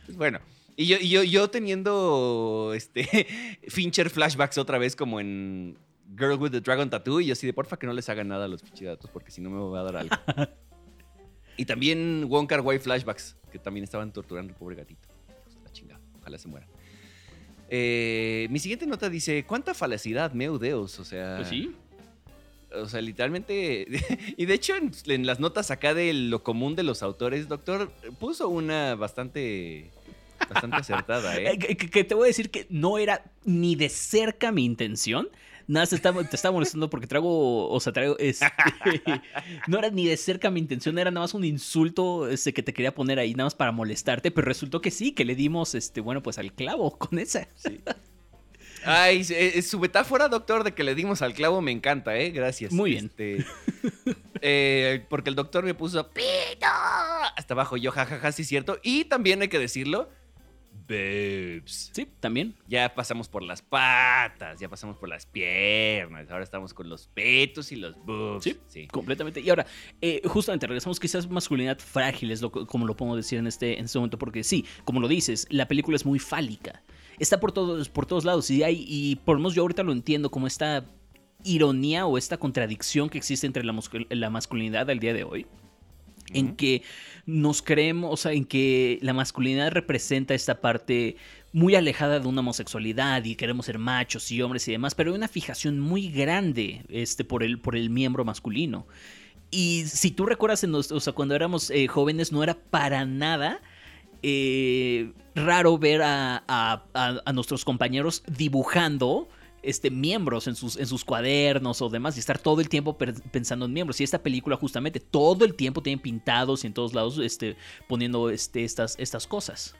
Bueno, y yo, y yo, yo teniendo este Fincher flashbacks otra vez como en Girl with the Dragon Tattoo, y yo así de porfa que no les hagan nada a los pichidatos porque si no me va a dar algo. y también Wong Kar Wai flashbacks, que también estaban torturando al pobre gatito. La chingada, ojalá se muera. Eh, mi siguiente nota dice, ¿cuánta falacidad, meu Deus? O sea, Pues sí. o sea, literalmente, y de hecho en, en las notas acá de lo común de los autores, doctor, puso una bastante, bastante acertada, Eh, ¿eh? Que te voy a decir que no era ni de cerca mi intención Nada, te estaba, te estaba molestando porque traigo, o sea, traigo, este, no era ni de cerca mi intención, era nada más un insulto este, que te quería poner ahí, nada más para molestarte, pero resultó que sí, que le dimos, este, bueno, pues al clavo con esa. Sí. Ay, eh, su metáfora, doctor, de que le dimos al clavo me encanta, ¿eh? Gracias. Muy bien. Este, eh, porque el doctor me puso pito hasta abajo, yo jajaja, sí, cierto. Y también hay que decirlo, Sí, también. Ya pasamos por las patas, ya pasamos por las piernas, ahora estamos con los petos y los boobs. Sí, sí. completamente. Y ahora, eh, justamente, regresamos quizás masculinidad frágil, es lo, como lo podemos decir en este, en este momento, porque sí, como lo dices, la película es muy fálica. Está por todos, por todos lados y, hay, y por lo menos yo ahorita lo entiendo como esta ironía o esta contradicción que existe entre la, la masculinidad al día de hoy en que nos creemos, o sea, en que la masculinidad representa esta parte muy alejada de una homosexualidad y queremos ser machos y hombres y demás, pero hay una fijación muy grande este, por, el, por el miembro masculino. Y si tú recuerdas, en o sea, cuando éramos eh, jóvenes, no era para nada eh, raro ver a, a nuestros compañeros dibujando este, miembros en sus, en sus cuadernos o demás y estar todo el tiempo pensando en miembros. Y esta película justamente todo el tiempo tiene pintados y en todos lados este, poniendo este, estas, estas cosas.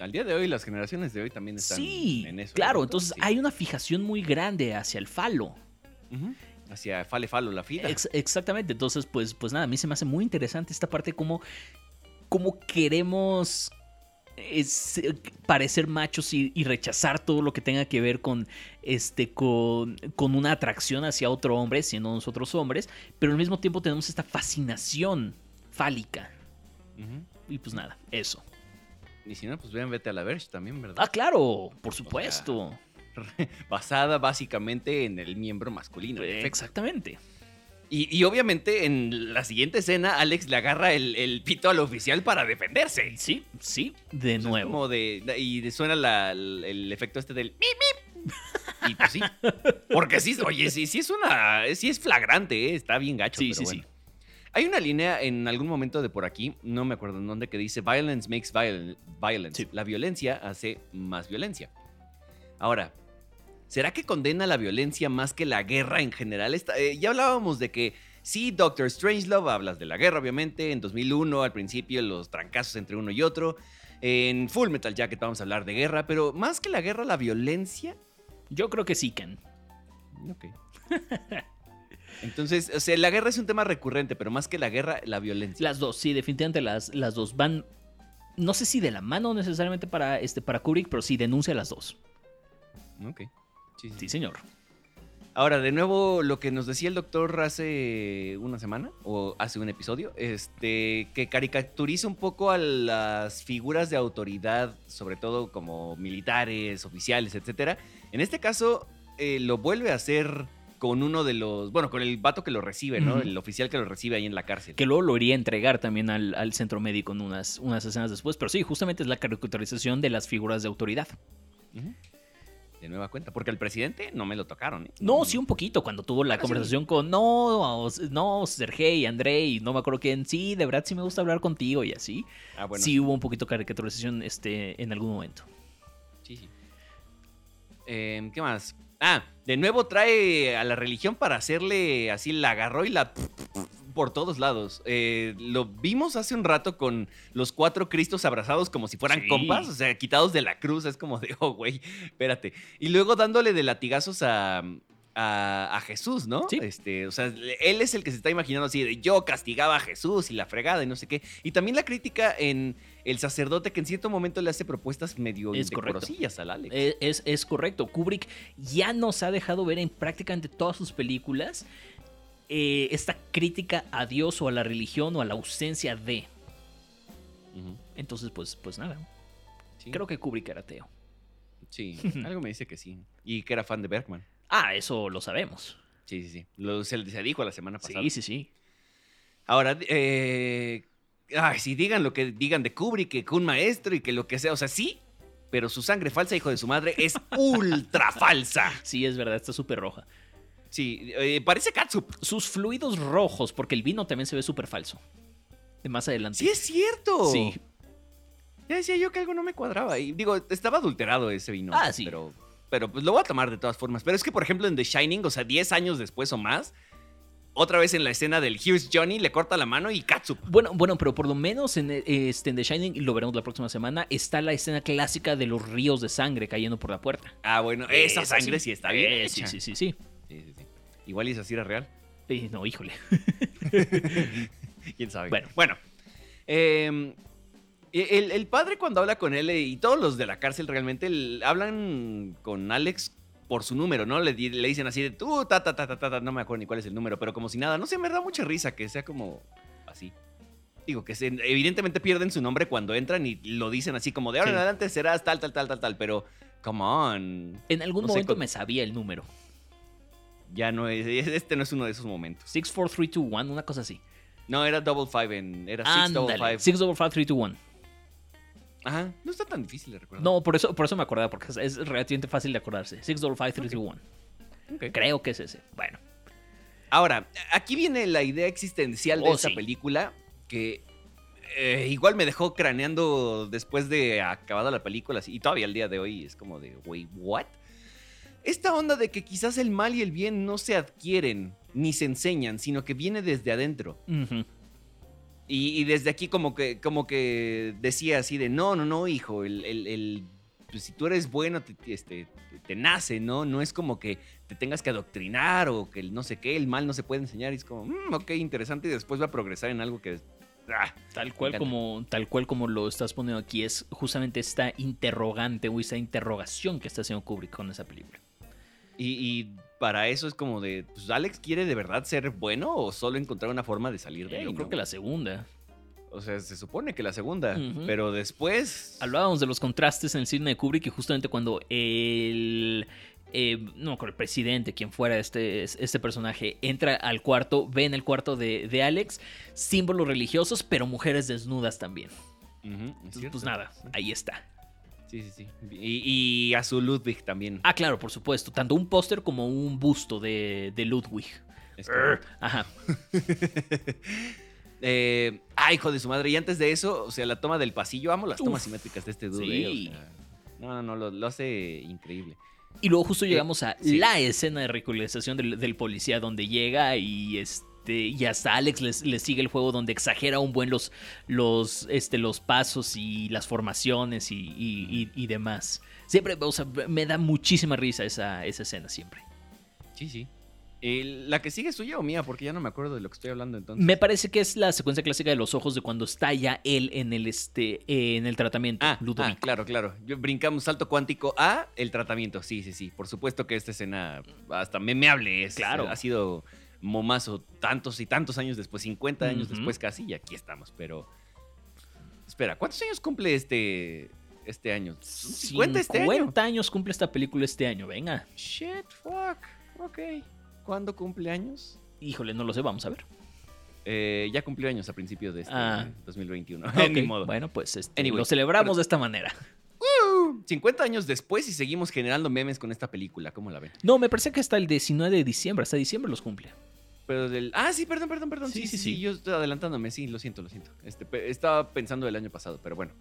Al día de hoy las generaciones de hoy también están en eso. Claro, entonces hay una fijación muy grande hacia el falo. Hacia fale falo la fila. exactamente, entonces pues, pues nada, a mí se me hace muy interesante esta parte como, como queremos es eh, parecer machos y, rechazar todo lo que tenga que ver con este con, con, una atracción hacia otro hombre, siendo nosotros hombres, pero al mismo tiempo tenemos esta fascinación fálica. Y pues nada, eso. Y si no, pues vean Vete a la Verge también, ¿verdad? Ah, claro, por supuesto. basada básicamente en el miembro masculino. Exactamente. Y, obviamente en la siguiente escena, Alex le agarra el, pito al oficial para defenderse. Sí, sí, de nuevo. Como de, y suena el, efecto este del mip, Y pues sí. Porque sí, oye, sí, sí es una. Sí es flagrante, ¿eh? está bien gacho. Sí, sí, sí. Hay una línea en algún momento de por aquí, no me acuerdo en dónde, que dice: Violence makes violence. La violencia hace más violencia. Ahora, ¿Será que condena la violencia más que la guerra en general? Eh, ya hablábamos de que sí, Doctor Strangelove, hablas de la guerra, obviamente. En 2001, al principio, los trancazos entre uno y otro. En Full Metal Jacket vamos a hablar de guerra, pero más que la guerra, la violencia. Yo creo que sí, Ken. Ok. Entonces, o sea, la guerra es un tema recurrente, pero más que la guerra, la violencia. Las dos, sí, definitivamente las, las dos van. No sé si de la mano necesariamente para, este, para Kubrick, pero sí denuncia las dos. Ok. Sí, señor. Ahora, de nuevo, lo que nos decía el doctor hace una semana, o hace un episodio, este, que caricaturiza un poco a las figuras de autoridad, sobre todo como militares, oficiales, etcétera. En este caso, eh, lo vuelve a hacer con uno de los, bueno, con el vato que lo recibe, ¿no? El oficial que lo recibe ahí en la cárcel. Que luego lo iría a entregar también al, centro médico en unas, unas escenas después, pero sí, justamente es la caricaturización de las figuras de autoridad de nueva cuenta, porque el presidente no me lo tocaron. ¿eh? No, sí un poquito, cuando tuvo la conversación con, no, no, Sergey, André, y no me acuerdo quién, sí, de verdad sí me gusta hablar contigo y así. Ah, bueno. Sí hubo un poquito de caricaturización este, en algún momento. Sí, sí. Em, ¿Qué más? Ah, de nuevo trae a la religión para hacerle así, la agarró y la por todos lados. Eh, lo vimos hace un rato con los cuatro Cristos abrazados como si fueran compas, o sea, quitados de la cruz. Es como de, oh, güey, espérate. Y luego dándole de latigazos a, a, Jesús, ¿no? Sí. Este, o sea, él es el que se está imaginando así de yo castigaba a Jesús y la fregada y no sé qué. Y también la crítica en el sacerdote que en cierto momento le hace propuestas medio es al Alex. Es, es, es correcto. Kubrick ya nos ha dejado ver en prácticamente todas sus películas eh, esta crítica a Dios o a la religión o a la ausencia de. Entonces, pues, pues nada. Creo que Kubrick era ateo. Sí, algo me dice que sí. Y que era fan de Bergman. Ah, eso lo sabemos. Sí, sí, sí. Lo, se, dijo la semana pasada. Sí, sí, sí. Ahora, eh, ay, si digan lo que digan de Kubrick, que un maestro y que lo que sea, o sea, sí, pero su sangre falsa, hijo de su madre, es ultra falsa. Sí, es verdad, está súper roja. Sí, eh, parece catsup. Sus fluidos rojos, porque el vino también se ve súper falso. De más adelante. Sí, es cierto. Sí. Ya decía yo que algo no me cuadraba. Y digo, estaba adulterado ese vino. Ah, sí. Pero, pero pues lo voy a tomar de todas formas. Pero es que, por ejemplo, en The Shining, o sea, 10 años después o más, otra vez en la escena del Here's Johnny, le corta la mano y Katsup. Bueno, bueno, pero por lo menos en, este, en The Shining, y lo veremos la próxima semana, está la escena clásica de los ríos de sangre cayendo por la puerta. Ah, bueno, esa sangre sí, está bien. Eh, sí, sí, sí, sí. Igual y esa sí era real. Eh, no, híjole. ¿Quién sabe? Bueno, bueno. Em, el, el, padre cuando habla con él y todos los de la cárcel realmente hablan con Alex por su número, ¿no? Le, le dicen así de tú, ta, ta, ta, ta, ta, no me acuerdo ni cuál es el número, pero como si nada. No sé, me da mucha risa que sea como así. Digo, que se, evidentemente pierden su nombre cuando entran y lo dicen así como de ahora en adelante serás tal, tal, tal, tal, tal, pero come on. En algún momento me sabía el número. Ya no es, este no es uno de esos momentos. 64321, una cosa así. No, era double five en, era six double five. Six double five, three, two, one. Ajá, no está tan difícil de recordar. No, por eso, por eso me acordaba, porque es relativamente fácil de acordarse. 65531. Okay. Creo que es ese. Bueno. Ahora, aquí viene la idea existencial de oh, esta película que eh, igual me dejó craneando después de acabada la película y todavía al día de hoy es como de, wey, ¿what? Esta onda de que quizás el mal y el bien no se adquieren ni se enseñan, sino que viene desde adentro. Y, desde aquí como que, como que decía así de, no, no, no, hijo, el, pues, si tú eres bueno, te, este, te nace, ¿no? No es como que te tengas que adoctrinar o que no sé qué, el mal no se puede enseñar. Y es como, mm, ok, interesante, y después va a progresar en algo que... Ah, tal, cual como, tal cual como lo estás poniendo aquí, es justamente esta interrogante o esta interrogación que está haciendo Kubrick con esa película. y para eso es como de, pues Alex quiere de verdad ser bueno o solo encontrar una forma de salir de ahí. Yo creo que la segunda. O sea, se supone que la segunda, pero después... Hablábamos de los contrastes en el cine de Kubrick y justamente cuando el... Eh, no, con el presidente, quien fuera este, este personaje, entra al cuarto, ve en el cuarto de, de Alex símbolos religiosos, pero mujeres desnudas también. pues nada, ahí está. Sí, sí, sí. Y, a su Ludwig también. Ah, claro, por supuesto. Tanto un póster como un busto de, Ludwig. Ajá. eh, ah, hijo de su madre. Y antes de eso, o sea, la toma del pasillo. Amo las tomas simétricas de este dude. Sí. Eh, no, no, no, lo, hace increíble. Y luego justo llegamos a la escena de ridiculización del, del, policía donde llega y este este, y hasta Alex le sigue el juego donde exagera un buen los, los, este, los pasos y las formaciones y, demás. Siempre, o sea, me da muchísima risa esa, esa escena siempre. Sí, sí. ¿La que sigue es tuya o mía? Porque ya no me acuerdo de lo que estoy hablando entonces. Me parece que es la secuencia clásica de los ojos de cuando está ya él en el, este, en el tratamiento. Ah, ah claro, claro. Yo brincamos salto cuántico a el tratamiento. Sí, sí, sí. Por supuesto que esta escena hasta memeable es. Claro. Ha sido momazo tantos y tantos años después, 50 años después casi, y aquí estamos. Pero, espera, ¿cuántos años cumple este, este año? 50 este año. 50 años cumple esta película este año, venga. Shit, fuck. Ok. ¿Cuándo cumple años? Híjole, no lo sé, vamos a ver. Eh, ya cumplió años a principios de este 2021. Ni modo. Bueno, pues este, lo celebramos de esta manera. 50 uh, años después y seguimos generando memes con esta película. ¿Cómo la ven? No, me parece que hasta el 19 de diciembre, hasta diciembre los cumple. Pero del. Ah, sí, perdón, perdón, perdón. Sí, sí, sí. Yo estoy adelantándome, sí, lo siento, lo siento. Este, estaba pensando del año pasado, pero bueno.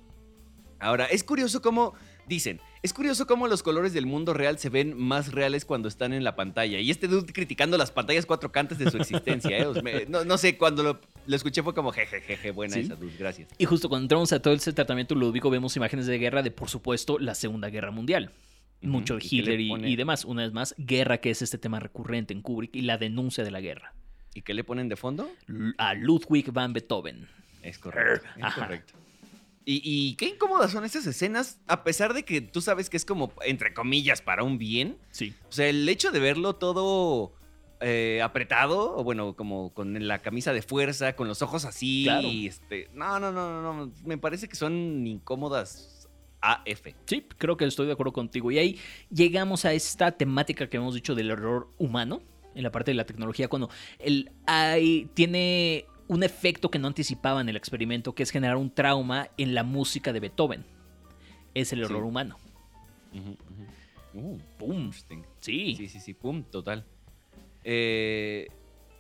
Ahora, es curioso cómo. Dicen, es curioso cómo los colores del mundo real se ven más reales cuando están en la pantalla. Y este dude criticando las pantallas cuatro cantes de su existencia. ¿eh? no, sé, cuando lo, escuché fue como jejejeje, buena esa dude, gracias. Y justo cuando entramos a todo ese tratamiento Ludovico vemos imágenes de guerra de, por supuesto, la Segunda Guerra Mundial mucho Hitler y, demás. Una vez más, guerra, que es este tema recurrente en Kubrick, y la denuncia de la guerra. ¿Y qué le ponen de fondo? A Ludwig van Beethoven. Es correcto. Es correcto. Y, qué incómodas son esas escenas, a pesar de que tú sabes que es como, entre comillas, para un bien. Sí. O sea, el hecho de verlo todo eh, apretado, o bueno, como con la camisa de fuerza, con los ojos así. Claro. Y este, no, no, no, no, no. Me parece que son incómodas AF. Sí, creo que estoy de acuerdo contigo. Y ahí llegamos a esta temática que hemos dicho del error humano en la parte de la tecnología, cuando el AI tiene un efecto que no anticipaba en el experimento, que es generar un trauma en la música de Beethoven. Es el error humano. Uh, pum. Sí. Sí, sí, sí, pum, total. Eh,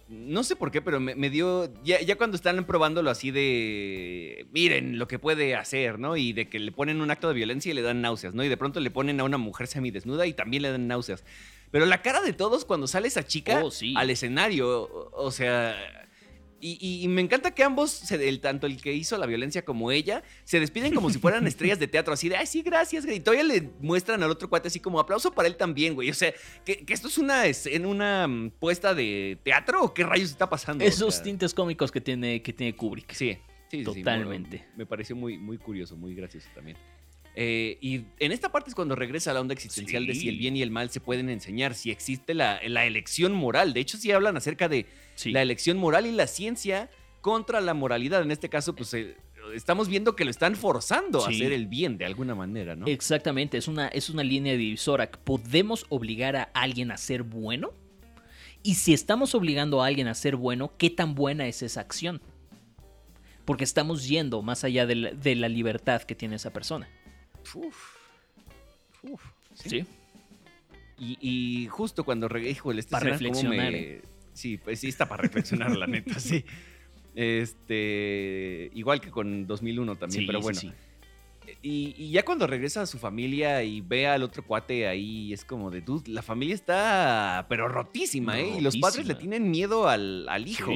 no sé por qué, pero me, me dio. Ya, ya cuando están probándolo así de. Miren lo que puede hacer, ¿no? Y de que le ponen un acto de violencia y le dan náuseas, ¿no? Y de pronto le ponen a una mujer semidesnuda y también le dan náuseas. Pero la cara de todos cuando sale esa chica Oh, sí. al escenario, o, o sea. Y, y- y me encanta que ambos, se- el, tanto el que hizo la violencia como ella, se despiden como si fueran estrellas de teatro, así de, ay, sí, gracias, güey. Y todavía le muestran al otro cuate así como aplauso para él también, güey. O sea, que, que esto es una, es- en una mm, puesta de teatro o qué rayos está pasando. O Esos sea, tintes cómicos que tiene, que tiene Kubrick. Sí, sí, sí, sí, Totalmente. muy- me pareció muy, muy curioso, muy gracioso también. Eh, y en esta parte es cuando regresa la onda existencial de si el bien y el mal se pueden enseñar, si existe la, la elección moral. De hecho, sí hablan acerca de Sí. la elección moral y la ciencia contra la moralidad. En este caso, pues eh, estamos viendo que lo están forzando a hacer el bien de alguna manera, ¿no? Exactamente, es una, es una línea divisora. ¿Podemos obligar a alguien a ser bueno? Y si estamos obligando a alguien a ser bueno, ¿qué tan buena es esa acción? Porque estamos yendo más allá de la, de la libertad que tiene esa persona. Uf. Uf, sí. ¿Sí? Y, y justo cuando híjole, esta Pa' escena cómo reflexionar, me- ¿eh? Sí, pues sí está para reflexionar, la neta, sí. Este, igual que con 2001 también, Sí, pero bueno. sí. Y, y ya cuando regresa a su familia y ve al otro cuate ahí, es como de, dude, la familia está, pero rotísima, ¿eh? Y los padres le tienen miedo al, al hijo.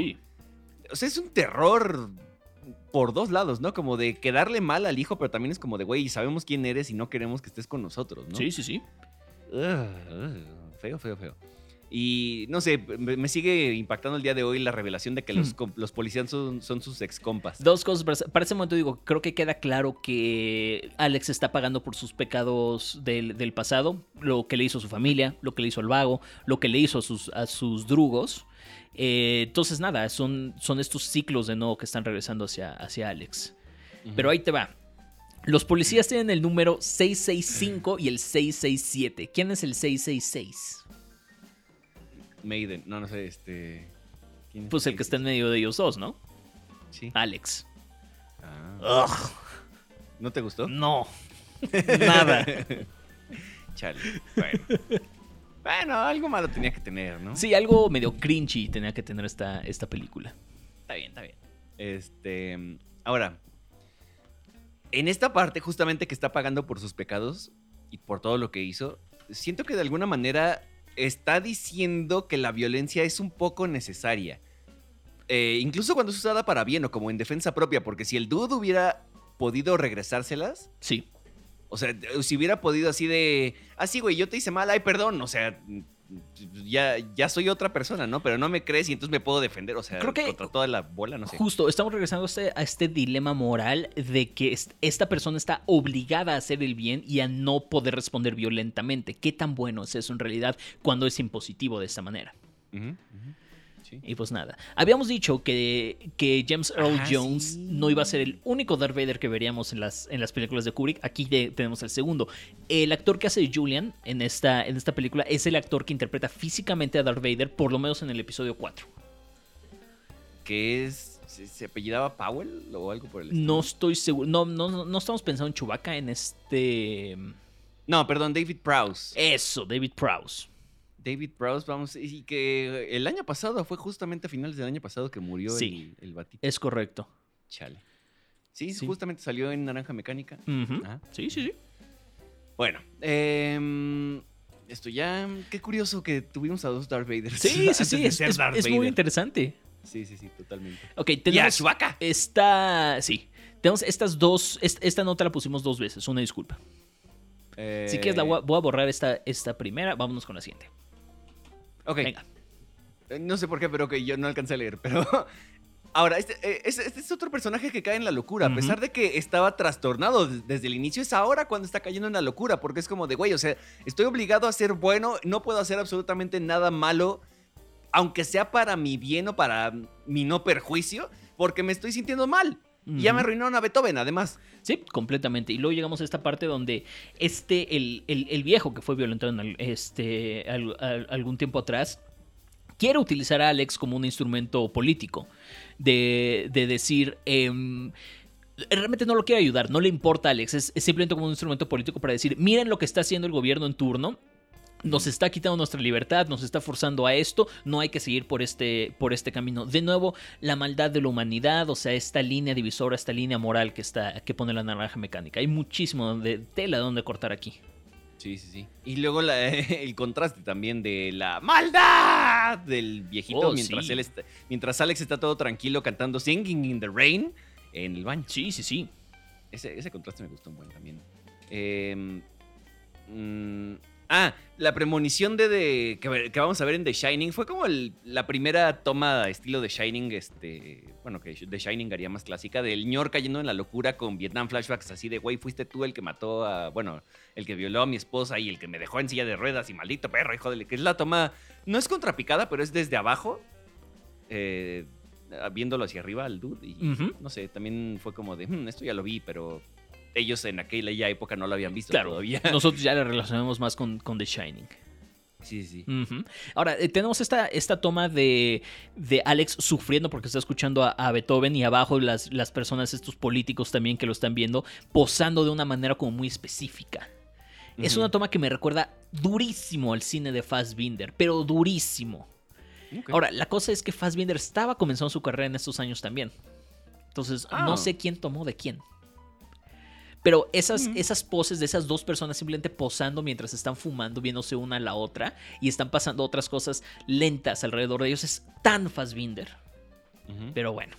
O sea, es un terror por dos lados, ¿no? Como de quedarle mal al hijo, pero también es como de, güey, sabemos quién eres y no queremos que estés con nosotros, ¿no? sí, sí, sí. Ugh, feo, feo, feo. Y no sé, me, sigue impactando el día de hoy la revelación de que los, Hmm. los policías son, son sus ex compas. Dos cosas. para- Para ese momento digo, creo que queda claro que Alex está pagando por sus pecados del, del pasado, lo que le hizo a su familia, lo que le hizo al vago, lo que le hizo a sus, a sus drugos. Eh, entonces, nada, son, son estos ciclos de nuevo que están regresando hacia, hacia Alex. Pero ahí te va. Los policías tienen el número 665 y el 667. ¿Quién es el 666? Maiden, no, no sé, este... ¿quién es Pues el que está en medio de ellos dos, ¿no? Sí. Alex. Ah. Ugh, ¿No te gustó? no. Nada. Chale. Bueno. Bueno, algo malo tenía que tener, ¿no? Sí, algo medio cringy tenía que tener esta, esta película. Está bien, está bien. Este, ahora, en esta parte justamente que está pagando por sus pecados y por todo lo que hizo, siento que de alguna manera está diciendo que la violencia es un poco necesaria. Eh, incluso cuando es usada para bien o como en defensa propia, porque si el dude hubiera podido regresárselas, Sí. O sea, si hubiera podido así de, ah, sí, güey, yo te hice mal, ay, perdón, o sea, ya, ya soy otra persona, ¿no? Pero no me crees y entonces me puedo defender, o sea, Creo que- contra toda la bola, no sé. Justo, estamos regresando a este, a este dilema moral de que est- esta persona está obligada a hacer el bien y a no poder responder violentamente. ¿Qué tan bueno es eso en realidad cuando es impositivo de esta manera? Ujú, sí. Y pues nada, habíamos dicho que, que James Earl Ah, Jones sí. no iba a ser el único Darth Vader que veríamos en las, en las películas de Kubrick. Aquí de- tenemos el segundo. El actor que hace Julian en esta, en esta película es el actor que interpreta físicamente a Darth Vader, por lo menos en el episodio 4. Que es, ¿se, se apellidaba Powell o algo por el estilo? No estoy seguro. No, no, no- no estamos pensando en Chewbacca en este. No, perdón, David Prowse. Eso, David Prowse. David Prowse, vamos, y que el año pasado, fue justamente a finales del año pasado que murió Sí. el, el batito. Es correcto. Chale. Sí, Sí. justamente salió en Naranja Mecánica. Ajá. Sí, sí, sí. Bueno, em, esto ya. Qué curioso que tuvimos a dos Darth Vader. Sí, sí, sí. Es, es- es muy interesante. Sí, sí, sí, totalmente. Ok, Y tenemos. Chewbacca. Esta. Sí. Tenemos estas dos. est- Esta nota la pusimos dos veces. Una disculpa. Si quieres, la voy a, voy a borrar esta, esta primera. Vámonos con la siguiente. Ok. Venga. Eh, No sé por qué, pero que yo no alcancé a leer. Pero. Ahora, este, eh, este- este es otro personaje que cae en la locura. A pesar de que estaba trastornado des- desde el inicio, es ahora cuando está cayendo en la locura. Porque es como de, güey, o sea, estoy obligado a ser bueno, no puedo hacer absolutamente nada malo, aunque sea para mi bien o para mi no perjuicio, porque me estoy sintiendo mal. Y ya me arruinaron a Beethoven, además. Sí, completamente. Y luego llegamos a esta parte donde este, el, el- el viejo que fue violentado en al- este, al- al- algún tiempo atrás, quiere utilizar a Alex como un instrumento político. De, de decir, em, realmente no lo quiere ayudar, no le importa a Alex, es simplemente como un instrumento político para decir, miren lo que está haciendo el gobierno en turno. Nos está quitando nuestra libertad, nos está forzando a esto, no hay que seguir por este, por este camino. De nuevo, la maldad de la humanidad, o sea, esta línea divisora, esta línea moral que, está, que pone la naranja mecánica. Hay muchísimo de tela donde cortar aquí. Sí, sí, sí. Y luego el contraste también de la maldad del viejito Oh, mientras, sí. él está- mientras Alex está todo tranquilo cantando Singing in the Rain en el baño. Sí, sí, sí. Ese, ese contraste me gustó un buen también. Em, mm, ah, la premonición de, de- que, vamos a ver en The Shining fue como el- la primera toma estilo de Shining, este, bueno, que The Shining haría más clásica, del ñor cayendo en la locura con Vietnam flashbacks así de, güey, fuiste tú el que mató a, bueno, el que violó a mi esposa y el que me dejó en silla de ruedas y maldito perro, hijo de... que es la toma, no es contrapicada, pero es desde abajo, eh, viéndolo hacia arriba al dude y no sé, también fue como de, "Hmm, esto ya lo vi, pero ellos en aquella ya época no lo habían visto Claro, todavía. nosotros ya la relacionamos más con, con The Shining. Sí, sí. Ahora, eh, tenemos esta, esta toma de, de Alex sufriendo porque está escuchando a, a Beethoven y abajo las, las personas, estos políticos también que lo están viendo, posando de una manera como muy específica. Es una toma que me recuerda durísimo al cine de Fassbinder, pero durísimo. Ahora, la cosa es que Fassbinder estaba comenzando su carrera en estos años también. Entonces, Ah. no sé quién tomó de quién. Pero esas, esas poses de esas dos personas simplemente posando mientras están fumando, viéndose una a la otra y están pasando otras cosas lentas alrededor de ellos es tan Fassbinder. Ujú. Pero bueno,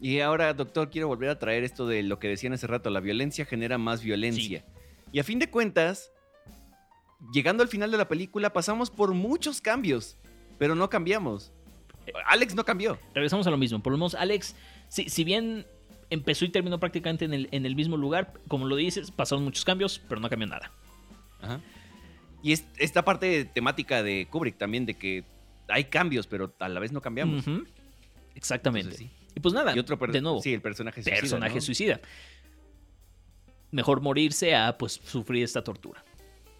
Y ahora, doctor, quiero volver a traer esto de lo que decían hace rato, la violencia genera más violencia. Y a fin de cuentas, llegando al final de la película, pasamos por muchos cambios, pero no cambiamos. Alex no cambió. regresamos a lo mismo. Por lo menos Alex, si, si bien empezó y terminó prácticamente en el, en el mismo lugar, como lo dices, pasaron muchos cambios, pero no cambió nada. Ajá. Y es, esta parte temática de Kubrick también, de que hay cambios, pero a la vez no cambiamos. Exactamente. Entonces, sí. Y pues nada, Y otro de nuevo, Sí, el personaje suicida, personaje ¿no? suicida. Mejor morirse a pues sufrir esta tortura.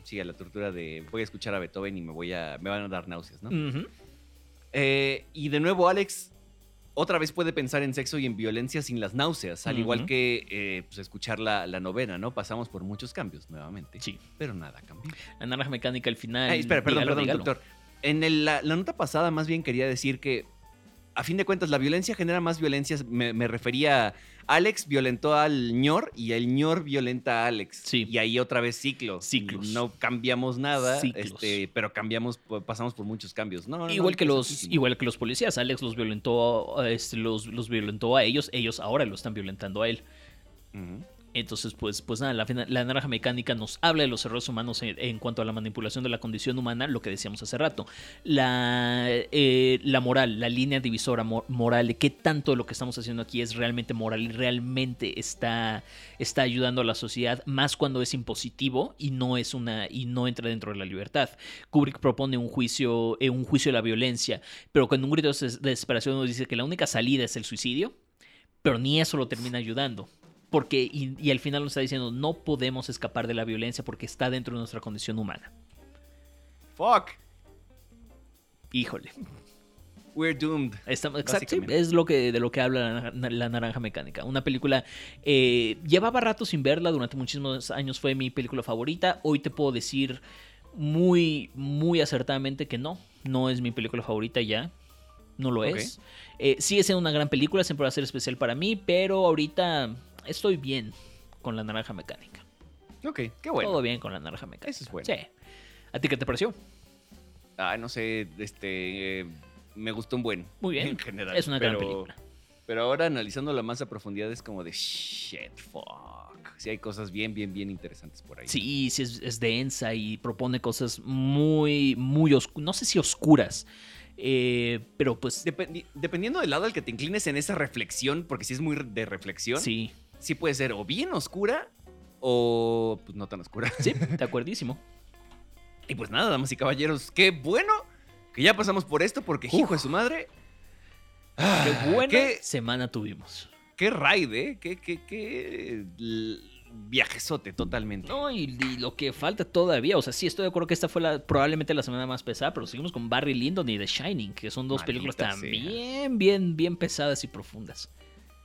Sí, a la tortura de voy a escuchar a Beethoven y me voy a me van a dar náuseas, ¿no? Eh, y de nuevo, Alex otra vez puede pensar en sexo y en violencia sin las náuseas, al igual que eh, pues, escuchar la, la novena, ¿no? Pasamos por muchos cambios nuevamente. Sí. Pero nada cambió. La naranja mecánica al final. Ay, espera, perdón, dígalo, perdón, dígalo. doctor. En el- la, la nota pasada más bien quería decir que, a fin de cuentas, la violencia genera más violencia. Me, me refería a Alex violentó al ñor y el ñor violenta a Alex. Sí. Y ahí otra vez ciclos. Ciclos. No cambiamos nada, Ciclos. este, pero cambiamos, pasamos por muchos cambios. No, no, no, Igual que los, igual que los policías, Alex los violentó, este, los, los violentó a ellos, ellos ahora lo están violentando a él. Entonces, pues, pues nada, la, la naranja mecánica nos habla de los errores humanos en, cuanto a la manipulación de la condición humana, lo que decíamos hace rato. La, eh, la moral, la línea divisora mo- moral, de qué tanto de lo que estamos haciendo aquí es realmente moral y realmente está, está ayudando a la sociedad, más cuando es impositivo y no es una y no entra dentro de la libertad. Kubrick propone un juicio, eh, un juicio de la violencia, pero con un grito de des- desesperación nos dice que la única salida es el suicidio, pero ni eso lo termina ayudando. Porque, y, y al final nos está diciendo, no podemos escapar de la violencia porque está dentro de nuestra condición humana. Fuck. Híjole. We're doomed. Está- exacto, es lo que, de lo que habla la, la Naranja Mecánica. Una película, eh, llevaba rato sin verla, durante muchísimos años fue mi película favorita. Hoy te puedo decir muy, muy acertadamente que no, no es mi película favorita ya. No lo es. Eh, sigue siendo una gran película, siempre va a ser especial para mí, pero ahorita estoy bien con la Naranja Mecánica. Ok, qué bueno. Todo bien con la Naranja Mecánica. Eso es bueno. Sí. ¿A ti qué te pareció? Ah, no sé, este. eh, me gustó un buen. Muy bien. En general. Es una gran pero- película. Pero ahora analizándola más a profundidad es como de shit, fuck. Sí, hay cosas bien, bien, bien interesantes por ahí. Sí, sí, es, es densa y propone cosas muy, muy oscuras. No sé si oscuras, eh, pero pues Dependi- dependiendo del lado al que te inclines en esa reflexión, porque si es muy de reflexión, sí. Sí. puede ser o bien oscura o pues no tan oscura. Sí, de acuerdísimo. Y pues nada, damas y caballeros, qué bueno que ya pasamos por esto, porque hijo de su madre. ah, Qué buena qué, semana tuvimos. qué raid, ¿eh? Qué, qué, qué viajezote totalmente. No, y, y lo que falta todavía, o sea, sí estoy de acuerdo que esta fue la, probablemente la semana más pesada, pero seguimos con Barry Lyndon y The Shining, que son dos Maldita películas también bien, bien pesadas y profundas.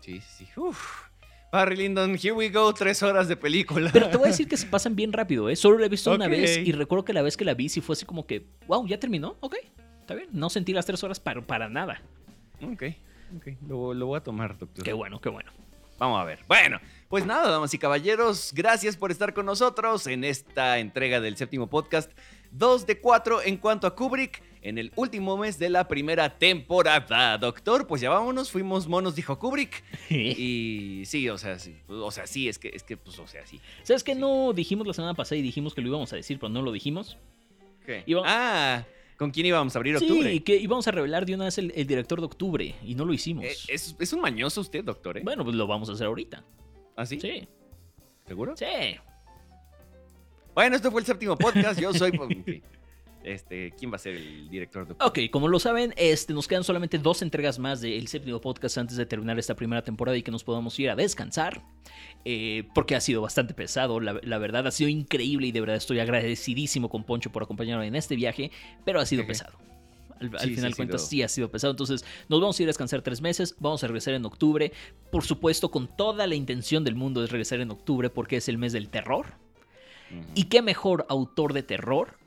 Sí, sí, sí. Uf. Barry Lyndon, here we go, tres horas de película. Pero te voy a decir que se pasan bien rápido, ¿eh? Solo la he visto una vez y recuerdo que la vez que la vi sí fue así como que, wow, ya terminó, ok, está bien. No sentí las tres horas para, para nada. Ok, ok, lo, lo voy a tomar, doctor. Qué bueno, qué bueno. Vamos a ver. Bueno, pues nada, damas y caballeros, gracias por estar con nosotros en esta entrega del séptimo podcast. Dos de cuatro en cuanto a Kubrick en el último mes de la primera temporada. Doctor, pues ya vámonos, fuimos monos, dijo Kubrick. Y sí, o sea, sí, o sea, sí, es que, es que, pues, o sea, sí. ¿Sabes qué no dijimos la semana pasada y dijimos que lo íbamos a decir, pero no lo dijimos? ¿Qué? Iba- Ah, ¿con quién íbamos a abrir octubre? Sí, que íbamos a revelar de una vez el, el director de octubre y no lo hicimos. Eh, es, es un mañoso usted, doctor, ¿eh? Bueno, pues lo vamos a hacer ahorita. ¿Ah, sí? Sí, ¿Seguro? sí. Bueno, este fue el séptimo podcast. Yo soy. Este, ¿quién va a ser el director de Ok, como lo saben, este, nos quedan solamente dos entregas más del séptimo podcast antes de terminar esta primera temporada y que nos podamos ir a descansar. eh, porque ha sido bastante pesado, la, la verdad ha sido increíble y de verdad estoy agradecidísimo con Poncho por acompañarme en este viaje, pero ha sido pesado. Al, al Sí, sí, final de cuentas sido- sí ha sido pesado, entonces nos vamos a ir a descansar tres meses, vamos a regresar en octubre, por supuesto con toda la intención del mundo de regresar en octubre porque es el mes del terror. ¿Y qué mejor autor de terror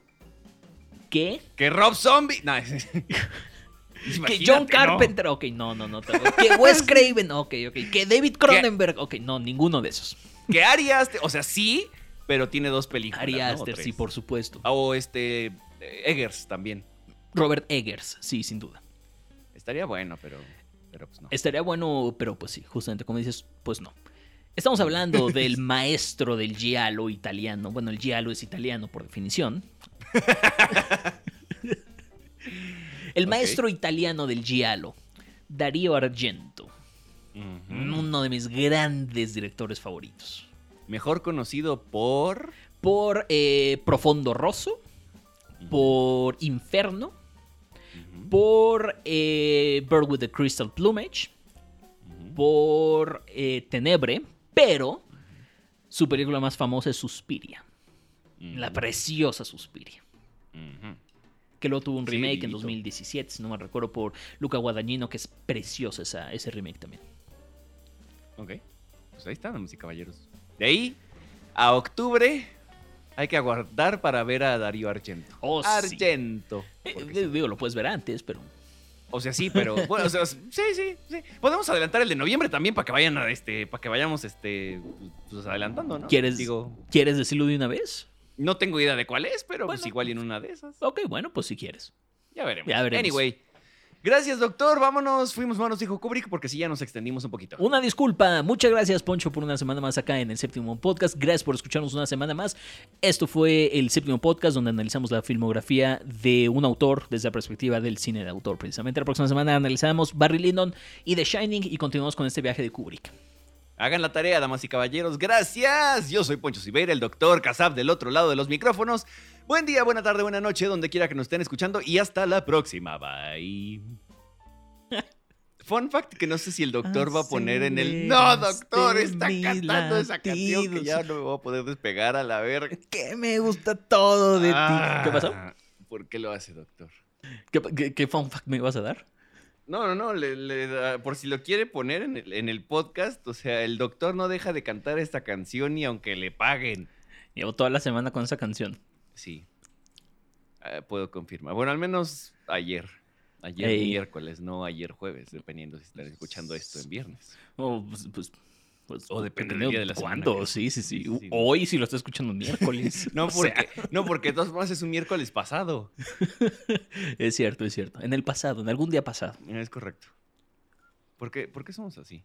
que Que Rob Zombie. No, Que Imagínate, John ¿no? Carpenter, ok, no, no, no. Que Wes Craven, ok, ok. Que David Cronenberg, ok, no, ninguno de esos. Que Ari Aster, o sea, sí, pero tiene dos películas. Ari ¿no? Aster, sí, por supuesto. O este. eh, Eggers también. Robert Eggers, sí, sin duda. Estaría bueno, pero. Pero pues no. Estaría bueno, pero pues sí, justamente como dices, pues no. Estamos hablando del maestro del giallo italiano. Bueno, el giallo es italiano por definición. El maestro italiano del giallo, Darío Argento. Uno de mis grandes directores favoritos. Mejor conocido por. Por eh, Profondo Rosso, por Inferno, por eh, Bird with the Crystal Plumage, por eh, Tenebre, pero su película más famosa es Suspiria, la preciosa Suspiria, Que luego tuvo un Sí, remake en Dieguito. 2017, si no me recuerdo, por Luca Guadagnino, que es preciosa esa, ese remake también. Ok. Pues ahí están, damas y caballeros. De ahí a octubre hay que aguardar para ver a Darío Argento. Oh, sí. Argento. Eh, eh, sí. digo, lo puedes ver antes, pero... O sea, sí, pero bueno, o sea, sí, sí, sí. Podemos adelantar el de noviembre también para que vayan a este, para que vayamos este pues adelantando, ¿no? ¿Quieres, Digo, ¿Quieres decirlo de una vez? No tengo idea de cuál es, pero pues Bueno. igual en una de esas. Ok, bueno, pues si quieres. Ya veremos. Ya veremos. Anyway. Gracias, doctor. Vámonos. Fuimos manos, dijo Kubrick, porque sí ya nos extendimos un poquito. Una disculpa. Muchas gracias, Poncho, por una semana más acá en el séptimo podcast. Gracias por escucharnos una semana más. Esto fue el séptimo podcast donde analizamos la filmografía de un autor desde la perspectiva del cine de autor. Precisamente la próxima semana analizamos Barry Lyndon y The Shining y continuamos con este viaje de Kubrick. Hagan la tarea, damas y caballeros. Gracias. Yo soy Poncho Siveira, el doctor Casab del otro lado de los micrófonos. Buen día, buena tarde, buena noche, donde quiera que nos estén escuchando. Y hasta la próxima. Bye. Fun fact que no sé si el doctor va a poner en el... No, doctor, está cantando esa canción que ya no me voy a poder despegar a la verga. Que me gusta todo de Ah, ti. ¿Qué pasó? ¿Por qué lo hace, doctor? ¿Qué, qué, qué fun fact me vas a dar? No, no, no, le- le da- por si lo quiere poner en el, en el podcast, o sea, el doctor no deja de cantar esta canción ni aunque le paguen. Llevo toda la semana con esa canción. Sí, Ah, puedo confirmar. Bueno, al menos ayer. Ayer Ey. miércoles, no ayer jueves, dependiendo si están escuchando esto en viernes. Oh, pues, pues, pues, O depende del día de la ¿Cuándo? Sí, sí, sí. Sí, sí. Hoy si lo está escuchando miércoles. No sea, porque, no, porque de todas formas es un miércoles pasado. es cierto, es cierto. En el pasado, en algún día pasado. Es correcto. ¿Por qué, por qué somos así?